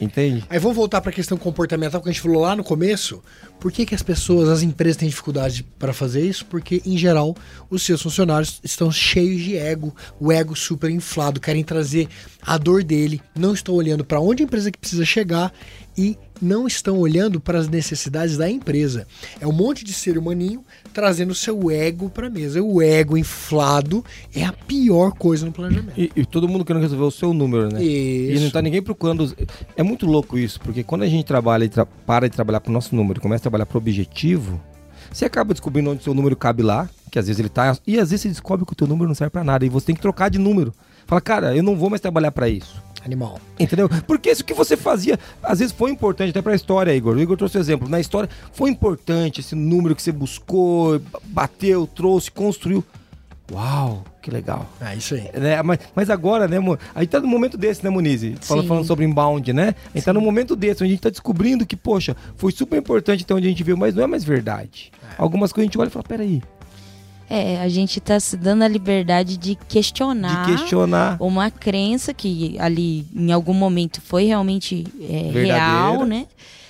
Entende? Aí vamos voltar para a questão comportamental que a gente falou lá no começo. Por que, que as pessoas, as empresas têm dificuldade para fazer isso? Porque, em geral, os seus funcionários estão cheios de ego, o ego super inflado, querem trazer a dor dele, não estão olhando para onde a empresa que precisa chegar e não estão olhando para as necessidades da empresa. É um monte de ser humaninho trazendo o seu ego para a mesa. O ego inflado é a pior coisa no planejamento. E, e todo mundo querendo resolver o seu número, né? E não Isso. tá ninguém procurando. É muito louco isso, porque quando a gente trabalha e tra- para de trabalhar pro nosso número e começa a trabalhar pro objetivo, você acaba descobrindo onde seu número cabe lá, que às vezes ele tá. E às vezes você descobre que o teu número não serve pra nada. E você tem que trocar de número. Fala, cara, eu não vou mais trabalhar pra isso. Animal. Entendeu? Porque isso que você fazia, às vezes foi importante até pra história, Igor. O Igor trouxe o exemplo. Na história, foi importante esse número que você buscou, bateu, trouxe, construiu. Uau, que legal. É isso aí. Né? Mas, mas agora, né, Mo- a gente tá num momento desse, né, Monize? Falando, Sim. falando sobre inbound, né? A gente tá num momento desse, onde a gente tá descobrindo que, poxa, foi super importante até onde a gente viu, mas não é mais verdade. Algumas coisas a gente olha e fala, peraí, É, a gente tá se dando a liberdade de questionar, de questionar. uma crença que ali em algum momento foi realmente é, real, né?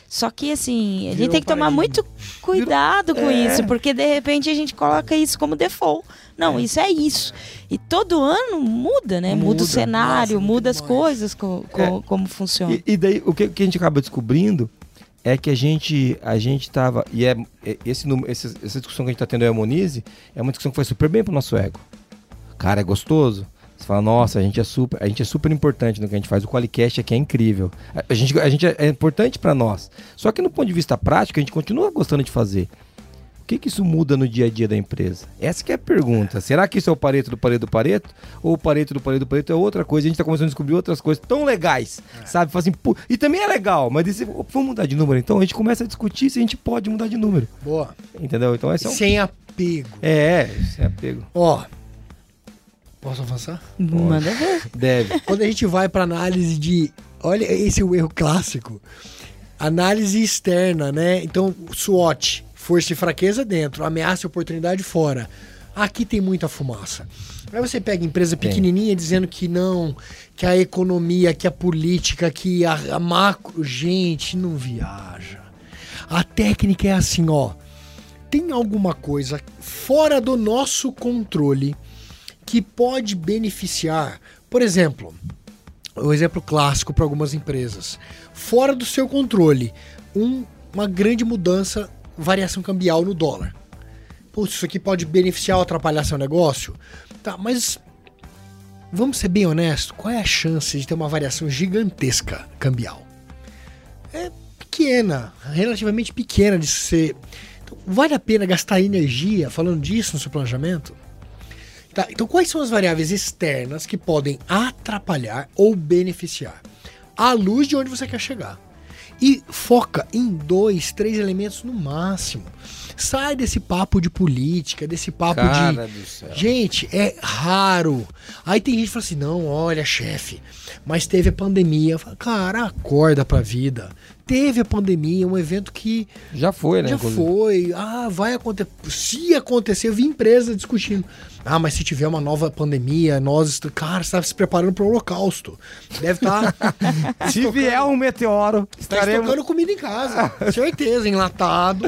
Só que assim, a gente Virou tem que tomar paradigma. muito cuidado com É. isso, porque de repente a gente coloca isso como default. Não, isso é isso. E todo ano muda, né? Muda, Muda. o cenário, Nossa, muda as demais. coisas, co- co- É. como funciona. E, e daí, o que, que a gente acaba descobrindo é que a gente, a gente tava. E é, é- esse, esse- essa discussão que a gente tá tendo aí, a Monize, é uma discussão que foi super bem pro nosso ego. Cara, é gostoso. Você fala, nossa, a gente é super, a gente é super importante no que a gente faz. O Qualicast aqui é incrível. A, a gente, a gente é, é importante pra nós. Só que no ponto de vista prático, a gente continua gostando de fazer. O que, que isso muda no dia a dia da empresa? Essa que é a pergunta. Será que isso é o Pareto do Pareto do Pareto? Ou o Pareto do Pareto do Pareto é outra coisa? A gente está começando a descobrir outras coisas tão legais, sabe? Fala assim, "Pô", e também é legal, mas esse, vamos mudar de número. Então a gente começa a discutir se a gente pode mudar de número. Boa. Entendeu? Então esse é um... Sem apego. É, é apego. Ó. Posso avançar? Manda ver. Deve. [LAUGHS] Quando a gente vai para análise de. Olha, esse é o erro clássico. Análise externa, né? Então, SWOT, força e fraqueza dentro, ameaça e oportunidade fora. Aqui tem muita fumaça. Aí você pega empresa pequenininha dizendo que não, que a economia, que a política, que a, a macro. Gente, não viaja. A técnica é assim, ó. Tem alguma coisa fora do nosso controle que pode beneficiar, por exemplo, o exemplo clássico para algumas empresas, fora do seu controle, um- uma grande mudança, variação cambial no dólar. Putz, isso aqui pode beneficiar ou atrapalhar seu negócio? Tá, mas vamos ser bem honestos, qual é a chance de ter uma variação gigantesca cambial? É pequena, relativamente pequena de ser. Então, vale a pena gastar energia falando disso no seu planejamento? Tá, então, quais são as variáveis externas que podem atrapalhar ou beneficiar? À luz de onde você quer chegar. E foca em dois, três elementos no máximo. Sai desse papo de política, desse papo de. Cara do céu. Gente, é raro. Aí tem gente que fala assim: não, olha, chefe, mas teve a pandemia. Falo, Cara, acorda pra vida. Teve a pandemia, um evento que Já foi, né? já inclusive. foi. Ah, vai acontecer. Se acontecer, eu vi empresa discutindo. Ah, mas se tiver uma nova pandemia, nós. Cara, você tá se preparando para o holocausto. Deve estar. [LAUGHS] Se vier um meteoro, Tá estaremos... estocando comida em casa. Certeza, enlatado.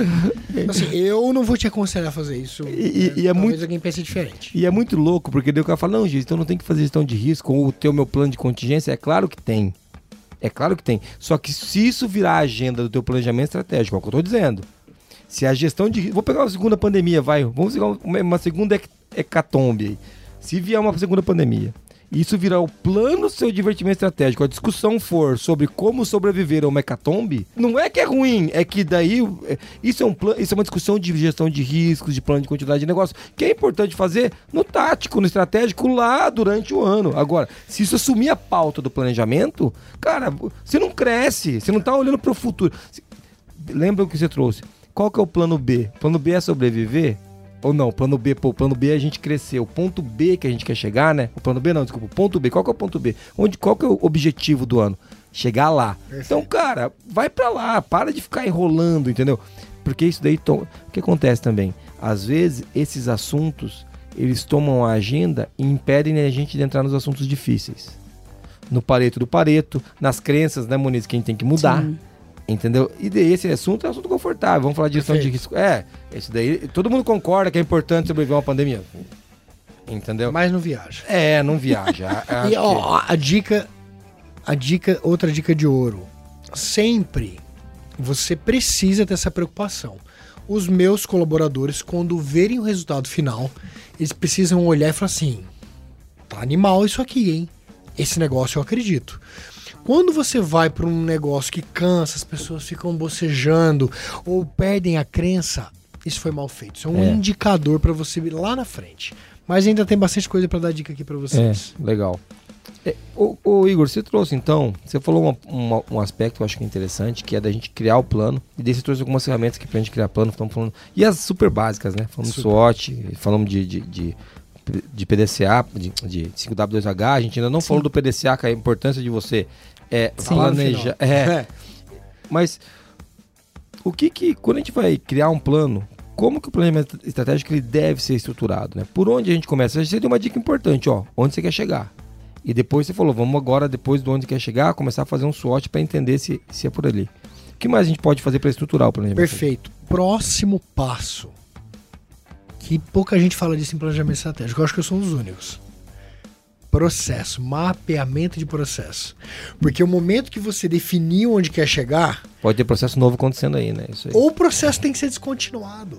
Assim, eu não vou te aconselhar a fazer isso. E- e- e é muito- alguém pense diferente. E é muito louco, porque daí o cara fala, não, gente, então não tem que fazer gestão de risco ou ter o meu plano de contingência. É claro que tem. É claro que tem. Só que se isso virar a agenda do teu planejamento estratégico, é o que eu tô dizendo. Se a gestão de risco... Vou pegar uma segunda pandemia, vai. Vamos pegar uma, segunda hec- hecatombe aí. Se vier uma segunda pandemia, isso virar o plano seu divertimento estratégico, a discussão for sobre como sobreviver a uma hecatombe, não é que é ruim, é que daí é, isso é um plano, isso é uma discussão de gestão de riscos, de plano de continuidade de negócio, que é importante fazer no tático, no estratégico lá durante o ano. Agora, se isso assumir a pauta do planejamento, cara, você não cresce, você não tá olhando para o futuro. Lembra o que você trouxe? Qual que é o plano B? O plano B é sobreviver? Ou não, plano B, pô, o plano B é a gente crescer. O ponto B que a gente quer chegar, né? O plano B não, desculpa, o ponto B. Qual que é o ponto B? Onde, qual que é o objetivo do ano? Chegar lá. Então, cara, vai pra lá, para de ficar enrolando, entendeu? Porque isso daí, to... o que acontece também? Às vezes, esses assuntos, eles tomam a agenda e impedem a gente de entrar nos assuntos difíceis. No pareto do pareto, nas crenças, né, Muniz, que a gente tem que mudar. Sim. Entendeu? E daí esse assunto é um assunto confortável. Vamos falar de gestão de risco. É, esse daí. Todo mundo concorda que é importante sobreviver a uma pandemia. Entendeu? Mas não viaja. É, não viaja. [LAUGHS] E que- ó, a dica, a dica, outra dica de ouro. Sempre você precisa ter essa preocupação. Os meus colaboradores, quando verem o resultado final, eles precisam olhar e falar assim: tá animal isso aqui, hein? Esse negócio eu acredito. Quando você vai para um negócio que cansa, as pessoas ficam bocejando ou perdem a crença, isso foi mal feito. Isso é um É. indicador para você vir lá na frente. Mas ainda tem bastante coisa para dar dica aqui para É, vocês. legal. É, ô, ô, Igor, você trouxe então, você falou uma- uma- um aspecto que eu acho que é interessante, que é da gente criar o plano, e daí você trouxe algumas ferramentas aqui pra gente criar plano, estamos falando, e as super básicas, né? Falamos Super. SWOT, falamos de, de, de, de PDCA, de, de 5W2H, a gente ainda não falou do PDCA, que é a importância de você é, Tá planejar. final. [LAUGHS] É, mas o que que, quando a gente vai criar um plano, como que o planejamento estratégico ele deve ser estruturado, né? Por onde a gente começa? Você deu uma dica importante, ó, onde você quer chegar. E depois você falou, vamos agora, depois de onde quer chegar, começar a fazer um SWOT para entender se, se é por ali. O que mais a gente pode fazer para estruturar o planejamento? Perfeito. Próximo passo. Que pouca gente fala disso em planejamento estratégico. Eu acho que eu sou um dos únicos. Processo, mapeamento de processo. Porque o momento que você definiu onde quer chegar, Pode ter processo novo acontecendo aí, né? Isso aí. ou o processo tem que ser descontinuado.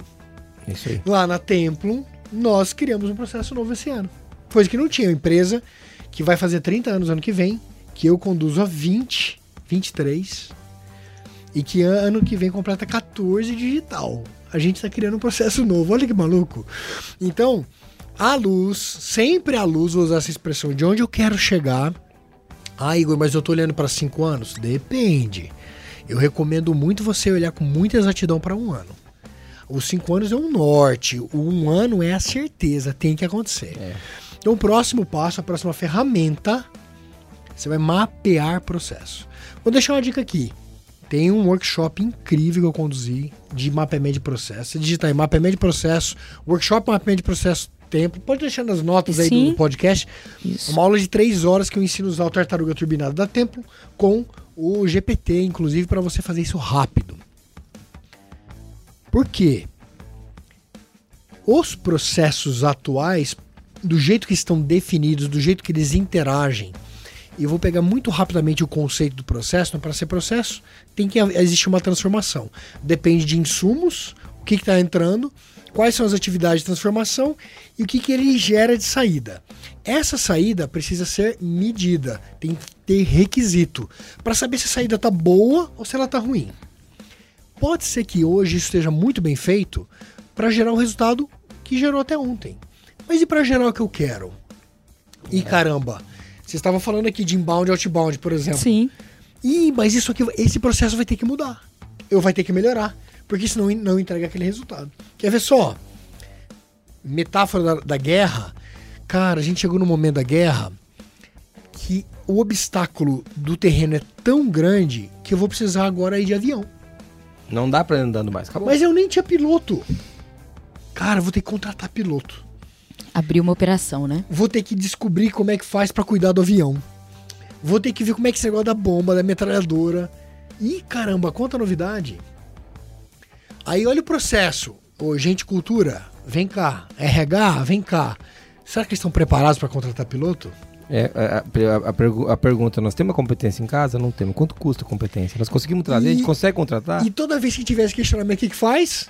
Isso aí. Lá na Templum, nós criamos um processo novo esse ano. Coisa que não tinha. Uma empresa que vai fazer 30 anos ano que vem, que eu conduzo há 20, 23, e que ano que vem completa 14 digital. a gente está criando um processo novo. Olha que maluco. Então, a luz, sempre a luz, vou usar essa expressão, de onde eu quero chegar. Ah, Igor, mas eu tô olhando para cinco anos? Depende. Eu recomendo muito você olhar com muita exatidão para um ano. Os cinco anos é um norte, o um ano é a certeza, tem que acontecer. É. Então, o próximo passo, a próxima ferramenta, você vai mapear processo. Vou deixar uma dica aqui. Tem um workshop incrível que eu conduzi de mapeamento de processo. Você digita aí mapeamento de processo, workshop mapeamento de processo tempo. Pode deixar nas notas aí Sim. do podcast. Isso. Uma aula de três horas que eu ensino a usar o tartaruga turbinado da Tempo com o GPT, inclusive, para você fazer isso rápido. Por quê? Os processos atuais, do jeito que estão definidos, do jeito que eles interagem, e eu vou pegar muito rapidamente o conceito do processo, para ser processo, tem que existir uma transformação. Depende de insumos, o que está entrando, quais são as atividades de transformação e o que, que ele gera de saída. Essa saída precisa ser medida, tem que ter requisito para saber se a saída está boa ou se ela está ruim. Pode ser que hoje isso esteja muito bem feito para gerar o resultado que gerou até ontem. Mas e para gerar o que eu quero? E caramba, você estava falando aqui de inbound e outbound, por exemplo. Sim. Ih, mas isso aqui, esse processo vai ter que mudar. Eu vai ter que melhorar. Porque senão não entrega aquele resultado. Quer ver só? Metáfora da, da guerra. Cara, a gente chegou no momento da guerra que o obstáculo do terreno é tão grande que eu vou precisar agora ir de avião. Não dá pra ir andando mais. Acabou. Mas eu nem tinha piloto. Cara, eu vou ter que contratar piloto. Abriu uma operação, né? Vou ter que descobrir como é que faz pra cuidar do avião. Vou ter que ver como é que esse negócio da bomba, da metralhadora. Ih, caramba, quanta novidade. Aí olha o processo. Ô, gente cultura, vem cá. RH, vem cá. Será que eles estão preparados para contratar piloto? É, a, a- a pergu- a pergunta, nós temos a competência em casa? Não temos. Quanto custa a competência? Nós conseguimos trazer? A gente E- consegue contratar? E toda vez que tiver esse questionamento, o que, que faz?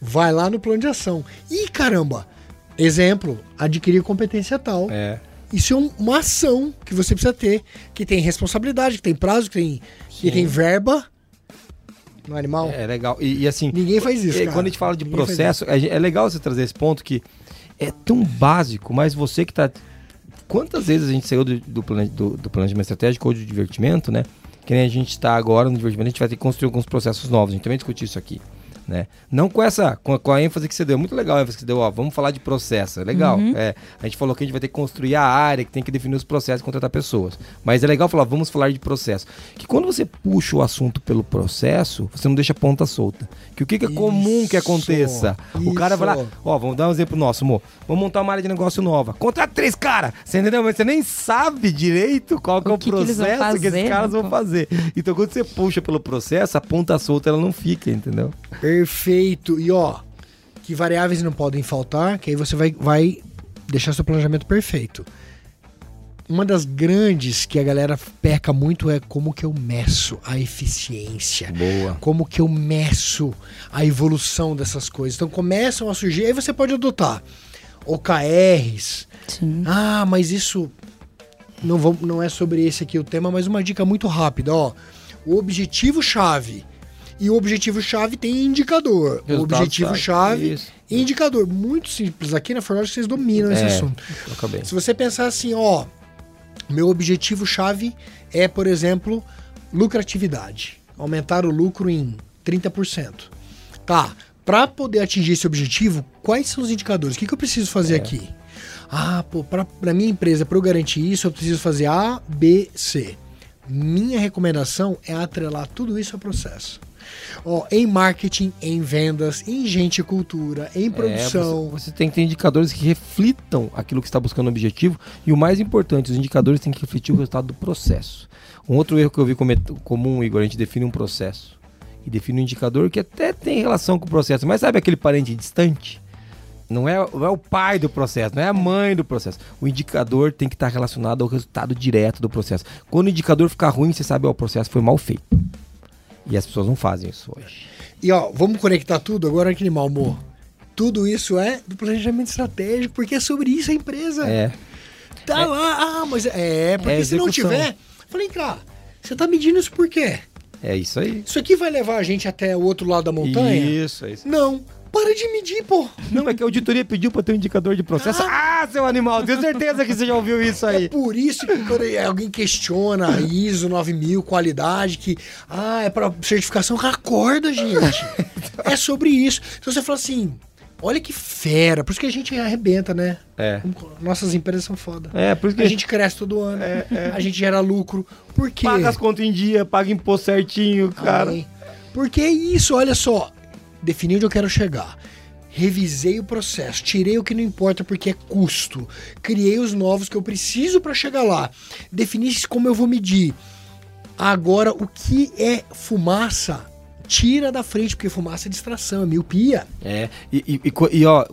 Vai lá no plano de ação. Ih, caramba! Exemplo, adquirir competência tal. É. Isso é um- uma ação que você precisa ter, que tem responsabilidade, que tem prazo, que tem, que tem verba. No animal. É legal. E, e assim, Ninguém faz isso, é, quando a gente fala de Ninguém processo, é, é legal você trazer esse ponto que é tão básico, mas você que tá. Quantas vezes a gente saiu do, do, do- do planejamento estratégico ou de divertimento, né? Que nem a gente está agora no divertimento, a gente vai ter que construir alguns processos novos. A gente também discutiu isso aqui. Né? Não com essa, com a, com a ênfase que você deu. Muito legal a ênfase que você deu, ó, vamos falar de processo. É legal. É, a gente falou que a gente vai ter que construir a área, que tem que definir os processos e contratar pessoas. Mas é legal falar, vamos falar de processo. Que quando você puxa o assunto pelo processo, você não deixa a ponta solta. Que o que, que é comum que Isso, aconteça? O cara vai lá, isso. ó, vamos dar um exemplo nosso, amor. Vamos montar uma área de negócio nova. Contrata três caras. Você entendeu? Mas você nem sabe direito qual que é O que que processo que, esses fazer, caras né, vão fazer. Então quando você puxa pelo processo, a ponta solta ela não fica, entendeu? Perfeito. E ó, que variáveis não podem faltar, que aí você vai, vai deixar seu planejamento perfeito. Uma das grandes que a galera peca muito é como que eu meço a eficiência. Boa. Como que eu meço a evolução dessas coisas. Então começam a surgir, aí você pode adotar OKRs. Sim. Ah, mas isso não, vão, não é sobre esse aqui o tema, mas uma dica muito rápida, ó. O objetivo chave e o objetivo chave tem indicador. o Resultado objetivo chave, chave isso. e indicador. Muito simples. Aqui na Fornage vocês dominam esse É, assunto. eu acabei. Se você pensar assim, ó, meu objetivo chave é, por exemplo, lucratividade. Aumentar o lucro em 30%. Tá. Para poder atingir esse objetivo, quais são os indicadores? O que, que eu preciso fazer aqui? Ah, pô, para minha empresa, para eu garantir isso, eu preciso fazer A, B, C. Minha recomendação é atrelar tudo isso ao processo. Ó, em marketing, em vendas, em gente e cultura, em produção. É, você, você tem que ter indicadores que reflitam aquilo que está buscando o objetivo. E o mais importante, os indicadores têm que refletir o resultado do processo. Um outro erro que eu vi comum, Igor, a gente define um processo. E define um indicador que até tem relação com o processo. Mas sabe aquele parente distante? Não é, não é o pai do processo, não é a mãe do processo. O indicador tem que estar relacionado ao resultado direto do processo. Quando o indicador ficar ruim, você sabe, ó, o processo foi mal feito. E as pessoas não fazem isso hoje. E ó, vamos conectar tudo agora que animal, amor. Tudo isso é do planejamento estratégico, porque é sobre isso a empresa. É. Tá lá, ah, mas é, porque É se não tiver. Falei, cara, você tá medindo isso por quê? É isso aí. Isso aqui vai levar a gente até o outro lado da montanha? Isso, é isso. Não. Para de medir, pô. Não, é que a auditoria pediu pra ter um indicador de processo. Ah, seu animal, tenho certeza que você já ouviu isso É aí. por isso que quando alguém questiona a ISO 9000, qualidade, que ah, é para certificação, acorda, gente. é sobre isso. Se você falar assim, olha que fera, por isso que a gente arrebenta, né? É. Nossas empresas são foda. É, por isso que A gente cresce todo ano, a gente gera lucro. Por quê? paga as contas em dia, paga imposto certinho, cara. Amém. Porque é isso, olha só. Defini onde eu quero chegar. Revisei o processo, tirei o que não importa porque é custo. Criei os novos que eu preciso para chegar lá. Defini como eu vou medir. Agora, o que é fumaça? Tira da frente, porque fumaça é distração, é miopia. É, e, e- e ó,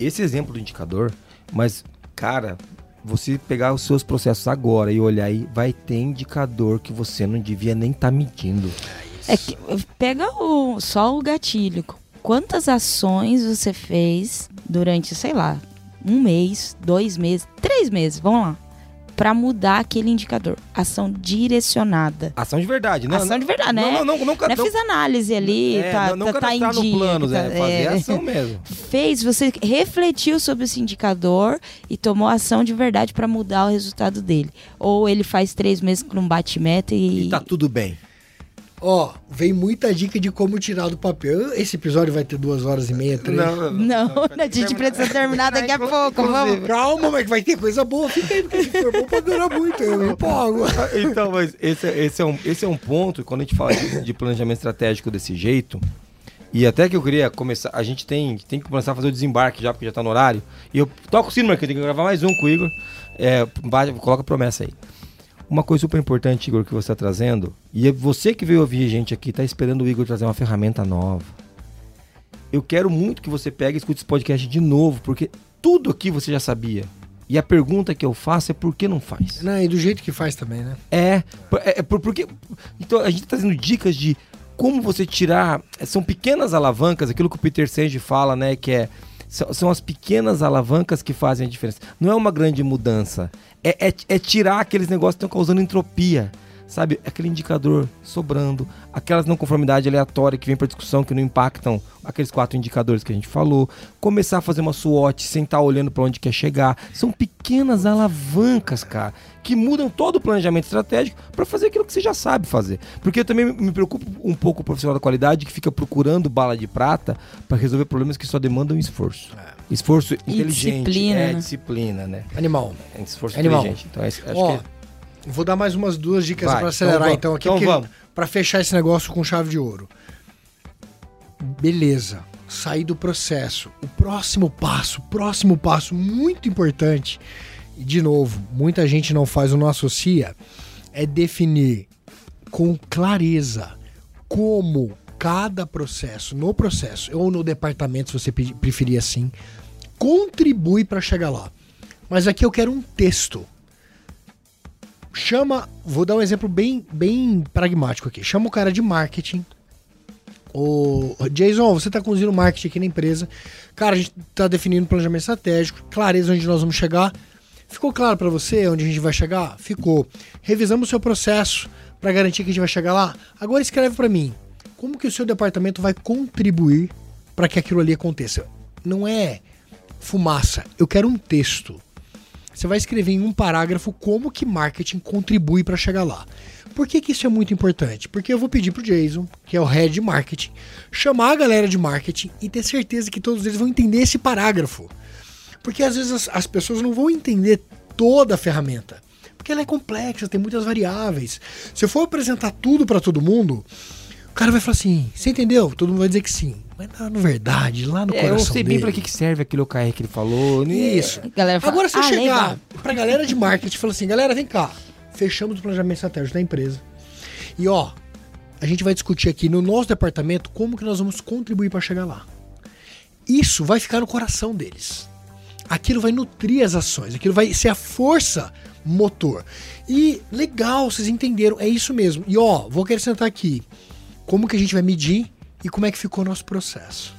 esse exemplo do indicador, mas, cara, você pegar os seus processos agora e olhar aí, vai ter indicador que você não devia nem estar medindo. É que, pega o, só o gatilho. Quantas ações você fez durante, sei lá, um mês, dois meses, três meses, vamos lá, Pra mudar aquele indicador? Ação direcionada. Ação de verdade, né? Ação de verdade, né? Não, não, não, não, Não, é fiz análise ali, é, tá, não, não tá, tá em dia. no plano, tá- é, fazer é. ação mesmo. [LAUGHS] Fez, você refletiu sobre esse indicador e tomou ação de verdade pra mudar o resultado dele. Ou ele faz três meses que não bate meta e. E tá tudo bem. Ó, vem muita dica de como tirar do papel. Esse episódio vai ter duas horas e meia, três. Não, [LAUGHS] a gente precisa terminar daqui a pouco. Vamos. Calma, mas vai ter coisa boa. Fica aí, porque se for bom, pode durar muito. Eu me empolgo. [LAUGHS] Então, mas esse, é- esse, é um, esse é um ponto, quando a gente fala de, de planejamento estratégico desse jeito, e até que eu queria começar, a gente tem, tem que começar a fazer o desembarque já, porque já tá no horário, e eu toco o sino, mas que eu tenho que gravar mais um com o Igor, é, coloca a promessa aí. Uma coisa super importante, Igor, que você está trazendo, e é você que veio ouvir a gente aqui, tá esperando o Igor trazer uma ferramenta nova. Eu quero muito que você pegue e escute esse podcast de novo, porque tudo aqui você já sabia. E a pergunta que eu faço é por que não faz? Não, e do jeito que faz também, né? É, é, é por- porque. Então a gente tá trazendo dicas de como você tirar. São pequenas alavancas, aquilo que o Peter Senge fala, né? Que é. São, são as pequenas alavancas que fazem a diferença. Não é uma grande mudança. É, é, é tirar aqueles negócios que estão causando entropia. Sabe? Aquele indicador sobrando, aquelas não conformidade aleatória que vem para discussão que não impactam aqueles quatro indicadores que a gente falou. Começar a fazer uma SWOT sem estar olhando para onde quer chegar. São pequenas alavancas, cara, que mudam todo o planejamento estratégico para fazer aquilo que você já sabe fazer. Porque eu também me preocupo um pouco o profissional da qualidade que fica procurando bala de prata para resolver problemas que só demandam esforço. Esforço inteligente. disciplina, é, né? disciplina, né? Animal. É esforço Animal. inteligente. Então, é- acho Ó, que vou dar mais umas duas dicas Vai, pra acelerar então então, aqui. Então porque- vamos. Pra fechar esse negócio com chave de ouro. Beleza. Sair do processo. O próximo passo, próximo passo muito importante. E de novo, muita gente não faz ou não associa. É definir com clareza como cada processo, no processo ou no departamento, se você preferir assim, contribui para chegar lá. Mas aqui eu quero um texto chama, vou dar um exemplo bem, bem pragmático aqui. Chama o cara de marketing. O Jason, você tá conduzindo marketing aqui na empresa. Cara, a gente tá definindo um planejamento estratégico, clareza onde nós vamos chegar. Ficou claro para você onde a gente vai chegar? Ficou. Revisamos o seu processo para garantir que a gente vai chegar lá. Agora escreve para mim. Como que o seu departamento vai contribuir para que aquilo ali aconteça? Não é fumaça. Eu quero um texto. Você vai escrever em um parágrafo como que marketing contribui para chegar lá. Por que, que isso é muito importante? Porque eu vou pedir pro Jason, que é o head de marketing, chamar a galera de marketing e ter certeza que todos eles vão entender esse parágrafo. Porque às vezes as, as pessoas não vão entender toda a ferramenta. Porque ela é complexa, tem muitas variáveis. Se eu for apresentar tudo para todo mundo, o cara vai falar assim: você entendeu? Todo mundo vai dizer que sim. Mas na, na verdade, lá no É, eu coração sei bem dele, para que, que serve aquele OKR que ele falou. né? Isso. Galera fala, Agora você ah, chegar legal. pra galera de marketing e falar assim, galera, vem cá, fechamos o planejamento estratégico da empresa. E ó, a gente vai discutir aqui no nosso departamento como que nós vamos contribuir para chegar lá. Isso vai ficar no coração deles. Aquilo vai nutrir as ações, aquilo vai ser a força motor. E legal, vocês entenderam, é isso mesmo. E ó, vou acrescentar aqui como que a gente vai medir e como é que ficou o nosso processo.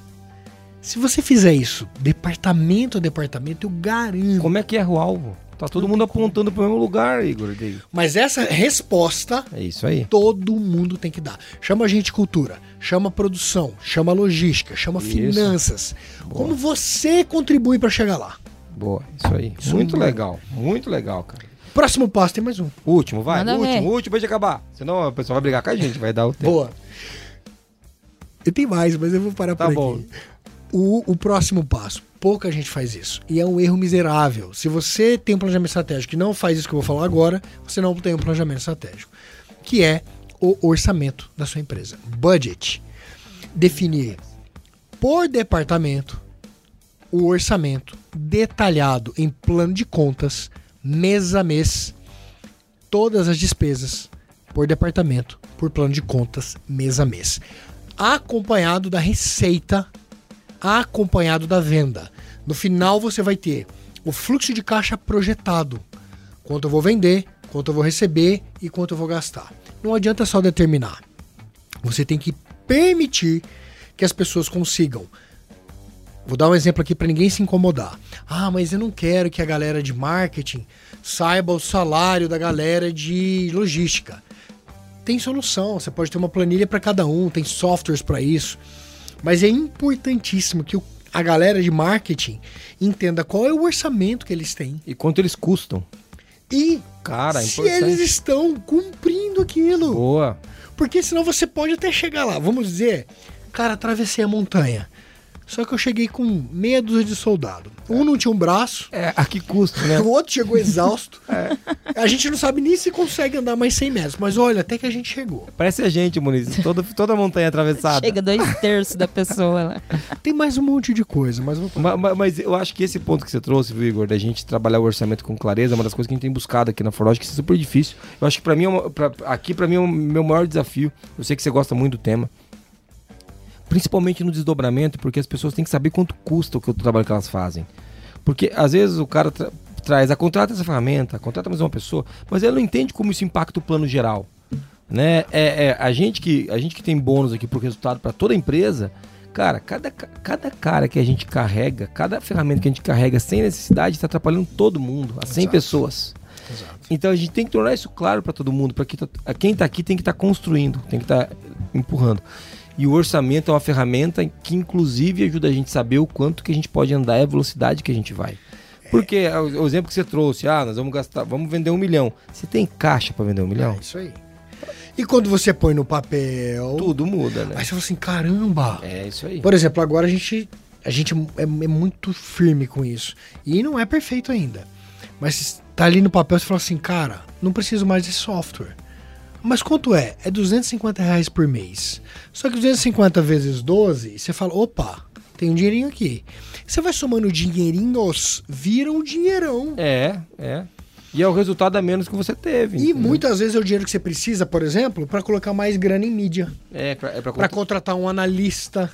Se você fizer isso, departamento a departamento, eu garanto. Como é que erra o alvo? Tá todo mundo apontando pro mesmo lugar, Igor. Mas essa resposta É isso aí. todo mundo tem que dar. Chama a gente cultura, chama produção, chama logística, chama Isso. finanças. Como você contribui para chegar lá? Boa, isso aí. Isso muito aí. legal, muito legal, cara. Próximo passo tem mais um. Último, vai. Manda último, ver. último, de acabar. Senão o pessoal vai brigar com a gente, vai dar o tempo. Boa. E tem mais, mas eu vou parar Tá por bom. aqui. O, o próximo passo. Pouca gente faz isso. E é um erro miserável. Se você tem um planejamento estratégico e não faz isso que eu vou falar agora, você não tem um planejamento estratégico. Que é o orçamento da sua empresa. Budget. Definir por departamento o orçamento detalhado em plano de contas, mês a mês, todas as despesas por departamento, por plano de contas, mês a mês. Acompanhado da receita, acompanhado da venda. No final você vai ter o fluxo de caixa projetado. Quanto eu vou vender, quanto eu vou receber e quanto eu vou gastar. Não adianta só determinar. Você tem que permitir que as pessoas consigam Vou dar um exemplo aqui para ninguém se incomodar. Ah, mas eu não quero que a galera de marketing saiba o salário da galera de logística. Tem solução, você pode ter uma planilha para cada um, tem softwares para isso. Mas é importantíssimo que a galera de marketing entenda qual é o orçamento que eles têm E quanto eles custam? e Cara, é se importante. eles estão cumprindo aquilo. Boa. Porque senão você pode até chegar lá. Vamos dizer, cara, atravessei a montanha. Só que eu cheguei com meia dúzia de soldado. Um não tinha um braço, É, a que custo, né? o outro chegou exausto. [LAUGHS] A gente não sabe nem se consegue andar mais 100 metros. Mas olha, até que a gente chegou. Parece a gente, Muniz. Toda, toda a montanha atravessada. Chega dois terços da pessoa lá. Tem mais um monte de coisa, mas vou Ma- ma- Mas, eu acho que esse ponto que você trouxe, viu, Igor, da gente trabalhar o orçamento com clareza, é uma das coisas que a gente tem buscado aqui na Forlog, que é super difícil. Eu acho que pra mim, é uma- pra- aqui pra mim é o meu maior desafio. Eu sei que você gosta muito do tema. Principalmente no desdobramento, porque as pessoas têm que saber quanto custa o, que o trabalho que elas fazem. Porque às vezes o cara tra- traz, a contrata essa ferramenta, contrata mais uma pessoa, mas ele não entende como isso impacta o plano geral. Né? É, é, a, gente que, a gente que tem bônus aqui pro resultado para toda a empresa, cara, cada, ca- cada cara que a gente carrega, cada ferramenta que a gente carrega sem necessidade está atrapalhando todo mundo, as 100 Exato. pessoas. Exato. Então a gente tem que tornar isso claro para todo mundo, para que tá- quem está aqui tem que estar construindo, tem que estar empurrando. E o orçamento é uma ferramenta que inclusive ajuda a gente a saber o quanto que a gente pode andar e a velocidade que a gente vai. Porque é, o, exemplo que você trouxe, ah, nós vamos gastar, vamos vender um milhão. Você tem caixa para vender um milhão? É isso aí. E quando você põe no papel. Tudo muda, né? Aí você fala assim: caramba! É isso aí. Por exemplo, agora a gente, a gente é, é muito firme com isso. E não é perfeito ainda. Mas tá ali no papel você fala assim, cara, não preciso mais desse software. Mas quanto é? É 250 reais por mês. Só que 250 vezes 12, você fala, opa, tem um dinheirinho aqui. Você vai somando dinheirinhos, vira um dinheirão. É, é. E é o resultado a menos que você teve. E entendeu? muitas vezes é o dinheiro que você precisa, por exemplo, para colocar mais grana em mídia. É, pra, é pra, Para contratar um analista,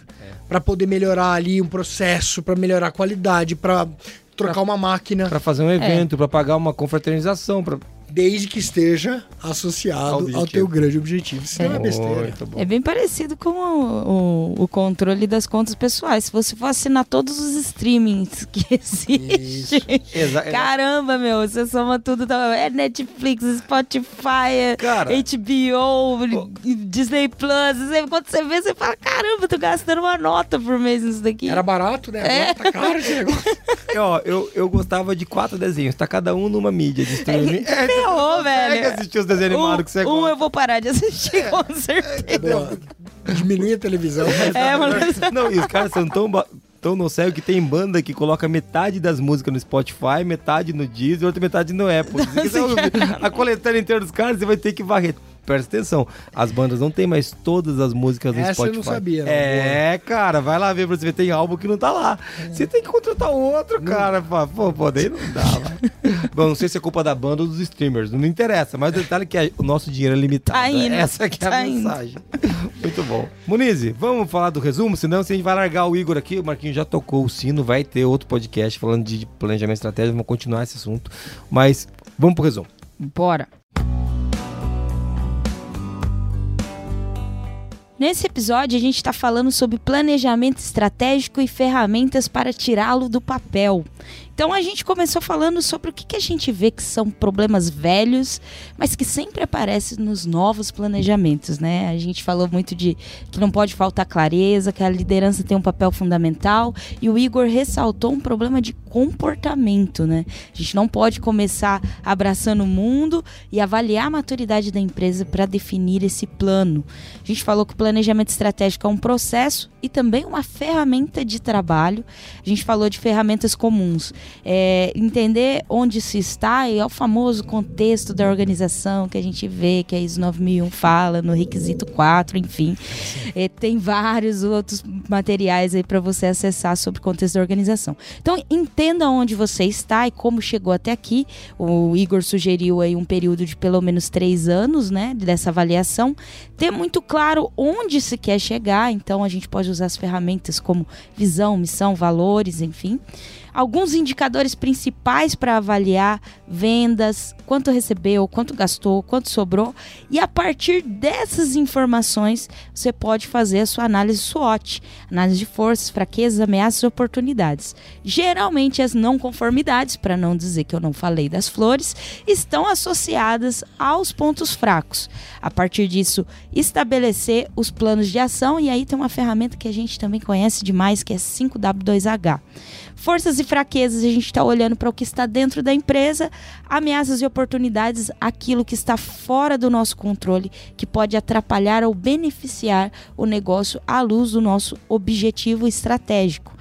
para poder melhorar ali um processo, para melhorar a qualidade, para trocar uma máquina, pra fazer um evento, pra pagar uma confraternização. Pra... desde que esteja associado ao, objetivo. teu grande objetivo. Isso não é besteira. É bem parecido com o, o- o controle das contas pessoais. Se você for assinar todos os streamings [LAUGHS] que existem. Exa- Caramba, meu, você soma tudo. tá- É Netflix, Spotify, é Cara. HBO, Disney Plus. Você- Quando você vê, você fala: caramba, eu tô gastando uma nota por mês nisso daqui. Era barato, né? Agora tá caro esse [LAUGHS] negócio. Ó, eu, eu gostava de quatro desenhos, tá cada um numa mídia de streaming. É, Ferrou, consegue velho. assistir os desenhos animados que você um, um gosta. eu vou parar de assistir, [LAUGHS] com certeza. Diminui a televisão. É, mano. Não, e os caras são tão, ba- tão no céu que tem banda que coloca metade das músicas no Spotify, metade no Deezer, outra metade no Apple. [LAUGHS] A coletânea inteira dos caras, você vai ter que varrer. Presta atenção, as bandas não tem mais todas as músicas no Essa eu Spotify. não sabia, não. É, cara, vai lá ver pra você ver, tem álbum que não tá lá. Você tem que contratar outro, cara. Pô, pô, daí não dá. [LAUGHS] Bom, não sei se é culpa da banda ou dos streamers, não interessa, mas o detalhe é que o nosso dinheiro é limitado. Tá indo, Essa que é a tá indo. mensagem. Muito bom. Muniz, vamos falar do resumo? Senão, se a gente vai largar o Igor aqui, o Marquinhos já tocou o sino, vai ter outro podcast falando de planejamento estratégico, vamos continuar esse assunto. Mas vamos pro resumo. Bora. Nesse episódio, a gente está falando sobre planejamento estratégico e ferramentas para tirá-lo do papel. Então, a gente começou falando sobre o que, que a gente vê que são problemas velhos, mas que sempre aparecem nos novos planejamentos, né? A gente falou muito de que não pode faltar clareza, que a liderança tem um papel fundamental, e o Igor ressaltou um problema de comportamento, né? A gente não pode começar abraçando o mundo e avaliar a maturidade da empresa para definir esse plano. A gente falou que o planejamento estratégico é um processo e também uma ferramenta de trabalho. A gente falou de ferramentas comuns. É, entender onde se está e é o famoso contexto da organização que a gente vê, que a ISO 9001 fala no requisito 4, enfim. É, tem vários outros materiais aí para você acessar sobre o contexto da organização. Então, entenda onde você está e como chegou até aqui. O Igor sugeriu aí um período de pelo menos três anos, né, dessa avaliação. Ter muito claro onde se quer chegar, então a gente pode usar as ferramentas como visão, missão, valores, enfim alguns indicadores principais para avaliar vendas, quanto recebeu, quanto gastou, quanto sobrou, e a partir dessas informações você pode fazer a sua análise SWOT, análise de forças, fraquezas, ameaças e oportunidades. Geralmente as não conformidades, para não dizer que eu não falei das flores, estão associadas aos pontos fracos. A partir disso, estabelecer os planos de ação e aí tem uma ferramenta que a gente também conhece demais, que é 5W2H. Forças e fraquezas, a gente está olhando para o que está dentro da empresa, ameaças e oportunidades, aquilo que está fora do nosso controle, que pode atrapalhar ou beneficiar o negócio à luz do nosso objetivo estratégico.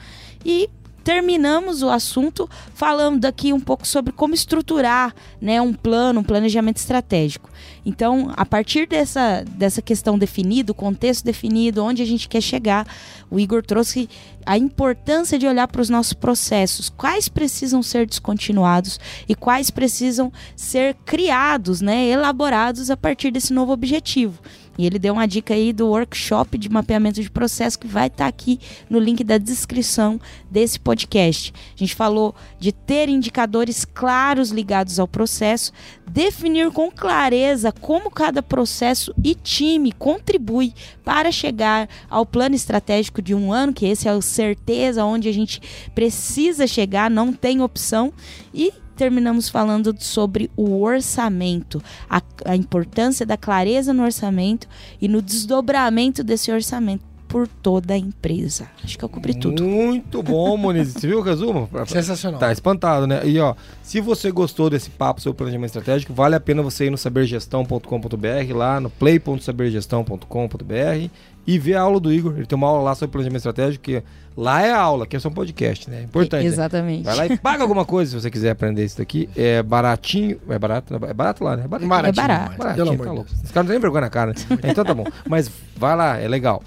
E terminamos o assunto falando aqui um pouco sobre como estruturar né, um plano, um planejamento estratégico. Então, a partir dessa, dessa questão definida, o contexto definido, onde a gente quer chegar, o Igor trouxe a importância de olhar para os nossos processos, quais precisam ser descontinuados e quais precisam ser criados, né, elaborados a partir desse novo objetivo. E ele deu uma dica aí do workshop de mapeamento de processo que vai estar tá aqui no link da descrição desse podcast. A gente falou de ter indicadores claros ligados ao processo, definir com clareza como cada processo e time contribui para chegar ao plano estratégico de um ano, que esse é o certeza onde a gente precisa chegar, não tem opção. E terminamos falando sobre o orçamento, a, a importância da clareza no orçamento e no desdobramento desse orçamento por toda a empresa. Acho que eu cobri tudo. Muito bom, Moniz. Você viu o resumo? Sensacional. Tá espantado, né? E ó, se você gostou desse papo sobre planejamento estratégico, vale a pena você ir no sabergestão.com.br, lá no play.sabergestão.com.br e ver a aula do Igor. Ele tem uma aula lá sobre planejamento estratégico, que lá é a aula, que é só um podcast, né? Importante. Exatamente. Né? Vai lá e paga alguma coisa se você quiser aprender isso daqui. É baratinho. É barato? É barato lá, né? É barato. Baratinho, É barato. Baratinho, tá louco. Os caras não têm vergonha na cara, né? [LAUGHS] Então tá bom. Mas vai lá, é legal.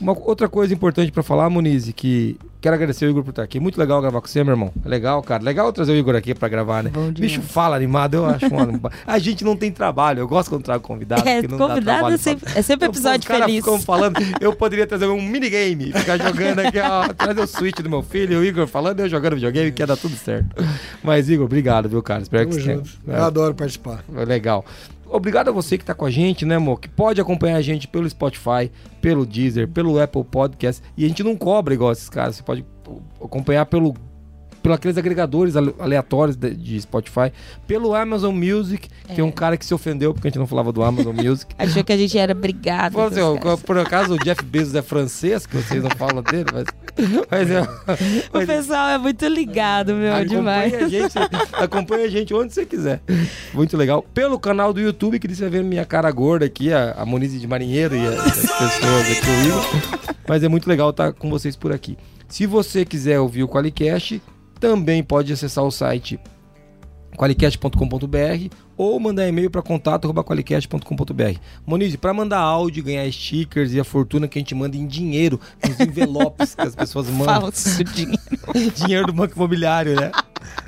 Uma outra coisa importante pra falar, Muniz, que quero agradecer o Igor por estar aqui. Muito legal gravar com você, meu irmão. É legal, cara. Legal trazer o Igor aqui pra gravar, né? Bom. Bicho fala animado, eu acho. Mano, [LAUGHS] a gente não tem trabalho. Eu gosto quando trago convidado. É, porque não dá convidado trabalho é sempre, pra- é sempre Pô, episódio feliz. ficam falando, eu poderia trazer um minigame, ficar jogando aqui, ó, trazer o Switch do meu filho, o Igor falando, eu jogando videogame, que ia dar tudo certo. Mas, Igor, obrigado, viu, cara? Espero Tamo que você junto. tenha- Eu adoro participar. é Legal. Obrigado a você que tá com a gente, né, amor? Que pode acompanhar a gente pelo Spotify, pelo Deezer, pelo Apple Podcast. E a gente não cobra igual esses caras. Você pode acompanhar pelo aqueles agregadores ale- aleatórios de, de Spotify, pelo Amazon Music. Tem um cara que se ofendeu porque a gente não falava do Amazon Music. [LAUGHS] Achou que a gente era brigado. Falou assim, ó, por acaso o Jeff Bezos é francês, que vocês não falam dele, mas. mas, é, [LAUGHS] O mas pessoal é muito ligado, meu, demais. Acompanha a, gente, acompanha a gente onde você quiser. Muito legal. Pelo canal do YouTube, que você vê minha cara gorda aqui, a, a Monize de Marinheiro e a- as pessoas aqui, o Igor. Mas é muito legal estar com vocês por aqui. Se você quiser ouvir o Qualicast, também pode acessar o site qualicast.com.br ou mandar e-mail para contato@qualicast.com.br. Monize, para mandar áudio, ganhar stickers e a fortuna que a gente manda em dinheiro, nos envelopes que as pessoas [LAUGHS] mandam, Falso dinheiro. [LAUGHS] dinheiro do banco imobiliário, né?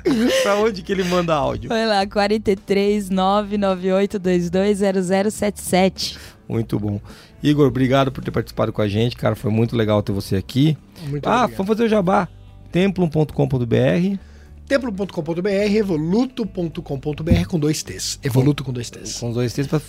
[LAUGHS] pra onde que ele manda áudio? Foi lá, 43 998 220077. Muito bom. Igor, obrigado por ter participado com a gente, cara. Foi muito legal ter você aqui. Muito ah, obrigado. vamos fazer o jabá. templum.com.br templo.com.br, evoluto.com.br com dois T's. Evoluto com dois T's. Com dois T's. Pra...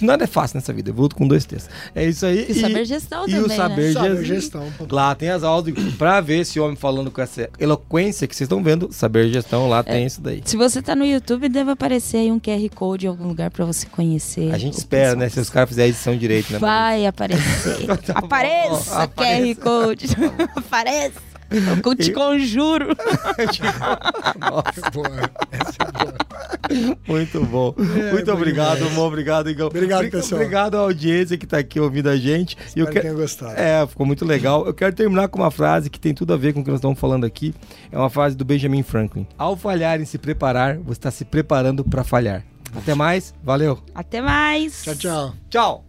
Nada é fácil nessa vida. Evoluto com dois T's. É isso aí. E, saber gestão e também, o né? saber, Saber gestão. Lá tem as aulas pra ver esse homem falando com essa eloquência que vocês estão vendo. Saber gestão, lá tem isso daí. Se você tá no YouTube, deve aparecer aí um QR Code em algum lugar pra você conhecer. A gente espera, né? Se os caras fizerem a edição direito, né? Vai aparecer. [LAUGHS] Tá bom, Apareça, apareça. QR Code. [LAUGHS] Apareça. Eu te conjuro. Boa. Essa é boa. Muito bom. Muito muito obrigado. Mo. Obrigado, Igor. Obrigado, Obri- pessoal. Obrigado à audiência que tá aqui ouvindo a gente. Eu Espero que quero- tenham gostado. É, ficou muito legal. Eu quero terminar com uma frase que tem tudo a ver com o que nós estamos falando aqui. É uma frase do Benjamin Franklin. Ao falhar em se preparar, você está se preparando para falhar. Até mais, valeu. Até mais. Tchau, tchau. Tchau.